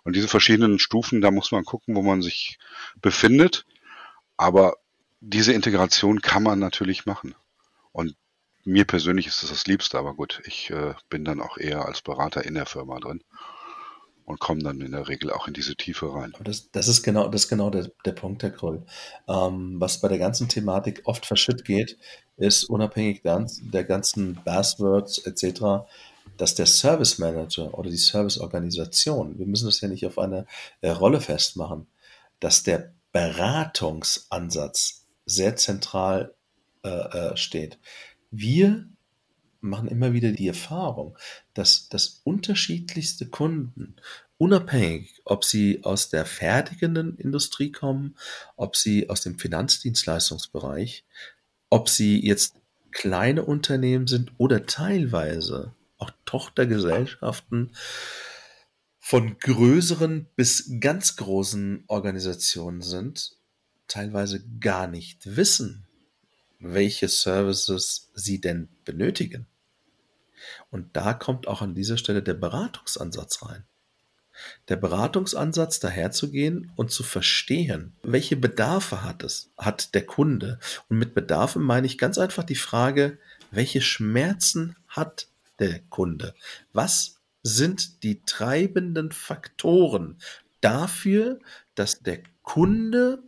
Und diese verschiedenen Stufen, da muss man gucken, wo man sich befindet. Aber diese Integration kann man natürlich machen. Und mir persönlich ist das das Liebste, aber gut, ich äh, bin dann auch eher als Berater in der Firma drin und kommen dann in der Regel auch in diese Tiefe rein. Das, das ist genau, das ist genau der, der Punkt, Herr Kroll. Ähm, was bei der ganzen Thematik oft verschütt geht, ist unabhängig der ganzen Buzzwords etc., dass der Service Manager oder die Service Organisation, wir müssen das ja nicht auf eine äh, Rolle festmachen, dass der Beratungsansatz sehr zentral äh, äh, steht. Wir machen immer wieder die Erfahrung, dass, dass unterschiedlichste Kunden, unabhängig, ob sie aus der fertigenden Industrie kommen, ob sie aus dem Finanzdienstleistungsbereich, ob sie jetzt kleine Unternehmen sind oder teilweise auch Tochtergesellschaften von größeren bis ganz großen Organisationen sind, teilweise gar nicht wissen, welche Services sie denn benötigen. Und da kommt auch an dieser Stelle der Beratungsansatz rein. Der Beratungsansatz daherzugehen und zu verstehen, welche Bedarfe hat es, hat der Kunde. Und mit Bedarfe meine ich ganz einfach die Frage, welche Schmerzen hat der Kunde? Was sind die treibenden Faktoren dafür, dass der Kunde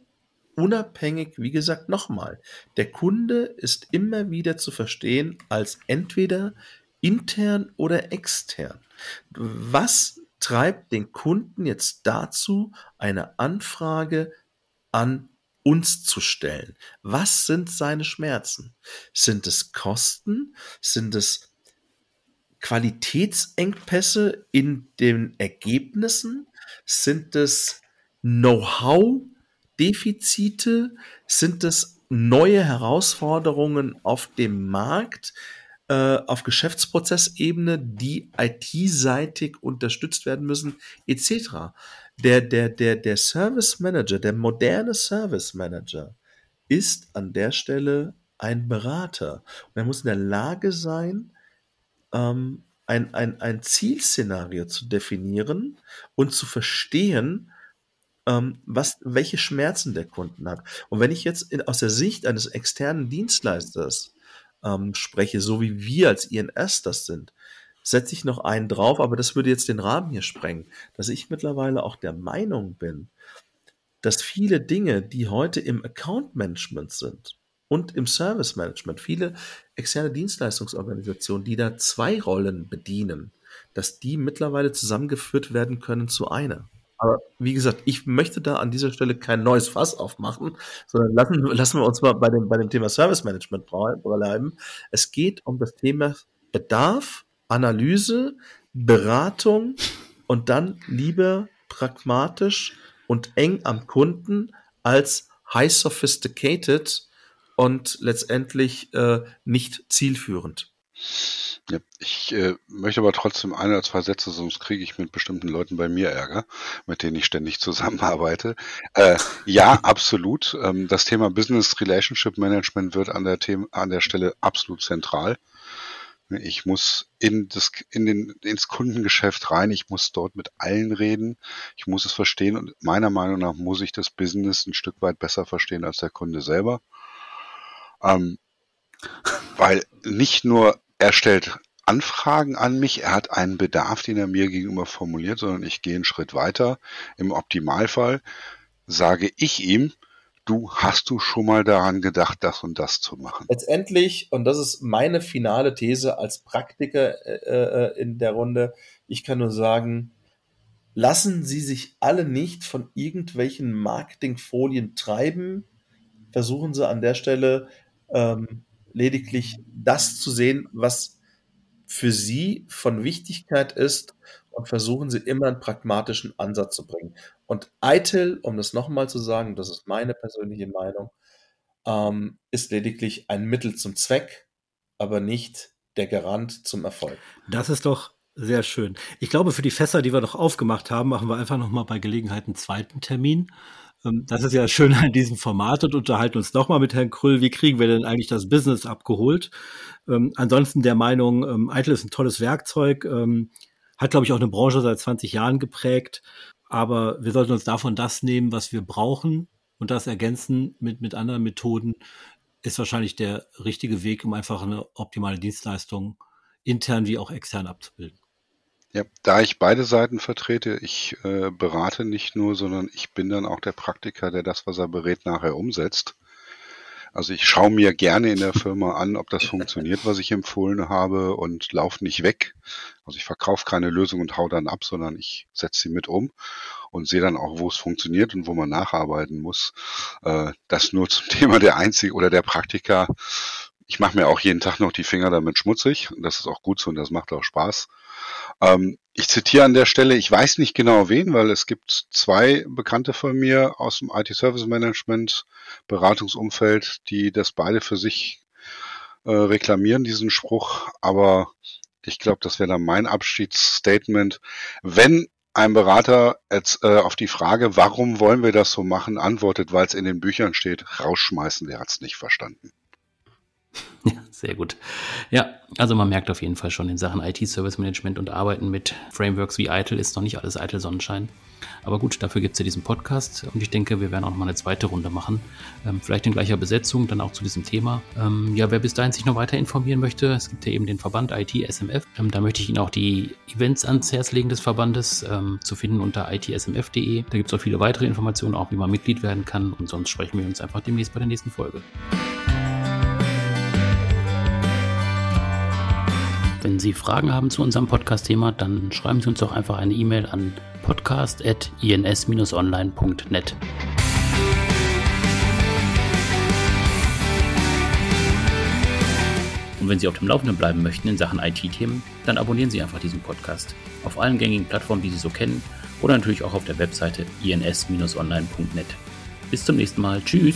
unabhängig, wie gesagt, nochmal, der Kunde ist immer wieder zu verstehen als entweder intern oder extern. Was treibt den Kunden jetzt dazu, eine Anfrage an uns zu stellen? Was sind seine Schmerzen? Sind es Kosten? Sind es Qualitätsengpässe in den Ergebnissen? Sind es Know-how Defizite? Sind es neue Herausforderungen auf dem Markt, äh, auf Geschäftsprozessebene, die IT-seitig unterstützt werden müssen, etc. Der, der, der, der Service Manager, der moderne Service Manager ist an der Stelle ein Berater. Und er muss in der Lage sein, ähm, ein, ein, ein Zielszenario zu definieren und zu verstehen, ähm, was, welche Schmerzen der Kunden hat. Und wenn ich jetzt in, aus der Sicht eines externen Dienstleisters ähm, spreche, so wie wir als INS das sind, setze ich noch einen drauf, aber das würde jetzt den Rahmen hier sprengen, dass ich mittlerweile auch der Meinung bin, dass viele Dinge, die heute im Account Management sind und im Service Management. Viele externe Dienstleistungsorganisationen, die da zwei Rollen bedienen, dass die mittlerweile zusammengeführt werden können zu einer. Aber wie gesagt, ich möchte da an dieser Stelle kein neues Fass aufmachen, sondern lassen, lassen wir uns mal bei dem, bei dem Thema Service Management bleiben. Es geht um das Thema Bedarf, Analyse, Beratung und dann lieber pragmatisch und eng am Kunden als high sophisticated und letztendlich äh, nicht zielführend. Ja, ich äh, möchte aber trotzdem eine oder zwei Sätze, sonst kriege ich mit bestimmten Leuten bei mir Ärger, mit denen ich ständig zusammenarbeite. Äh, ja, absolut. Ähm, das Thema Business Relationship Management wird an der, Thema, an der Stelle absolut zentral. Ich muss in das, in den, ins Kundengeschäft rein. Ich muss dort mit allen reden. Ich muss es verstehen. Und meiner Meinung nach muss ich das Business ein Stück weit besser verstehen als der Kunde selber. Ähm, weil nicht nur er stellt Anfragen an mich, er hat einen Bedarf, den er mir gegenüber formuliert, sondern ich gehe einen Schritt weiter. Im Optimalfall sage ich ihm, du hast du schon mal daran gedacht, das und das zu machen. Letztendlich, und das ist meine finale These als Praktiker äh, äh in der Runde, ich kann nur sagen, lassen Sie sich alle nicht von irgendwelchen Marketingfolien treiben. Versuchen Sie an der Stelle ähm, lediglich das zu sehen, was für sie von Wichtigkeit ist und versuchen sie immer einen pragmatischen Ansatz zu bringen. Und ITIL, um das nochmal zu sagen, das ist meine persönliche Meinung, ähm, ist lediglich ein Mittel zum Zweck, aber nicht der Garant zum Erfolg. Das ist doch sehr schön. Ich glaube, für die Fässer, die wir doch aufgemacht haben, machen wir einfach nochmal bei Gelegenheit einen zweiten Termin das ist ja schön an diesem Format und unterhalten uns nochmal mit Herrn Krüll. Wie kriegen wir denn eigentlich das Business abgeholt? Ähm, ansonsten der Meinung, ähm, Eitel ist ein tolles Werkzeug, ähm, hat, glaube ich, auch eine Branche seit 20 Jahren geprägt. Aber wir sollten uns davon das nehmen, was wir brauchen und das ergänzen mit, mit anderen Methoden, ist wahrscheinlich der richtige Weg, um einfach eine optimale Dienstleistung intern wie auch extern abzubilden. Ja, da ich beide Seiten vertrete, ich äh, berate nicht nur, sondern ich bin dann auch der Praktiker, der das, was er berät, nachher umsetzt. Also ich schaue mir gerne in der Firma an, ob das funktioniert, was ich empfohlen habe und laufe nicht weg. Also ich verkaufe keine Lösung und hau dann ab, sondern ich setze sie mit um und sehe dann auch, wo es funktioniert und wo man nacharbeiten muss. Äh, das nur zum (laughs) Thema der Einzige oder der Praktiker. Ich mache mir auch jeden Tag noch die Finger damit schmutzig. Das ist auch gut so und das macht auch Spaß. Ähm, ich zitiere an der Stelle, ich weiß nicht genau wen, weil es gibt zwei Bekannte von mir aus dem IT-Service Management Beratungsumfeld, die das beide für sich äh, reklamieren, diesen Spruch. Aber ich glaube, das wäre dann mein Abschiedsstatement. Wenn ein Berater jetzt, äh, auf die Frage, warum wollen wir das so machen, antwortet, weil es in den Büchern steht, rausschmeißen, der hat es nicht verstanden. (laughs) Ja, sehr gut. Ja, also man merkt auf jeden Fall schon in Sachen IT-Service Management und Arbeiten mit Frameworks wie ITIL ist noch nicht alles ITIL Sonnenschein. Aber gut, dafür gibt es ja diesen Podcast und ich denke, wir werden auch noch mal eine zweite Runde machen. Ähm, vielleicht in gleicher Besetzung, dann auch zu diesem Thema. Ähm, ja, wer bis dahin sich noch weiter informieren möchte, es gibt ja eben den Verband IT SMF. Ähm, da möchte ich Ihnen auch die Events ans Herz legen des Verbandes ähm, zu finden unter itsmf.de. Da gibt es auch viele weitere Informationen, auch wie man Mitglied werden kann. Und sonst sprechen wir uns einfach demnächst bei der nächsten Folge. Wenn Sie Fragen haben zu unserem Podcast-Thema, dann schreiben Sie uns doch einfach eine E-Mail an podcast.ins-online.net. Und wenn Sie auf dem Laufenden bleiben möchten in Sachen IT-Themen, dann abonnieren Sie einfach diesen Podcast auf allen gängigen Plattformen, die Sie so kennen oder natürlich auch auf der Webseite ins-online.net. Bis zum nächsten Mal. Tschüss!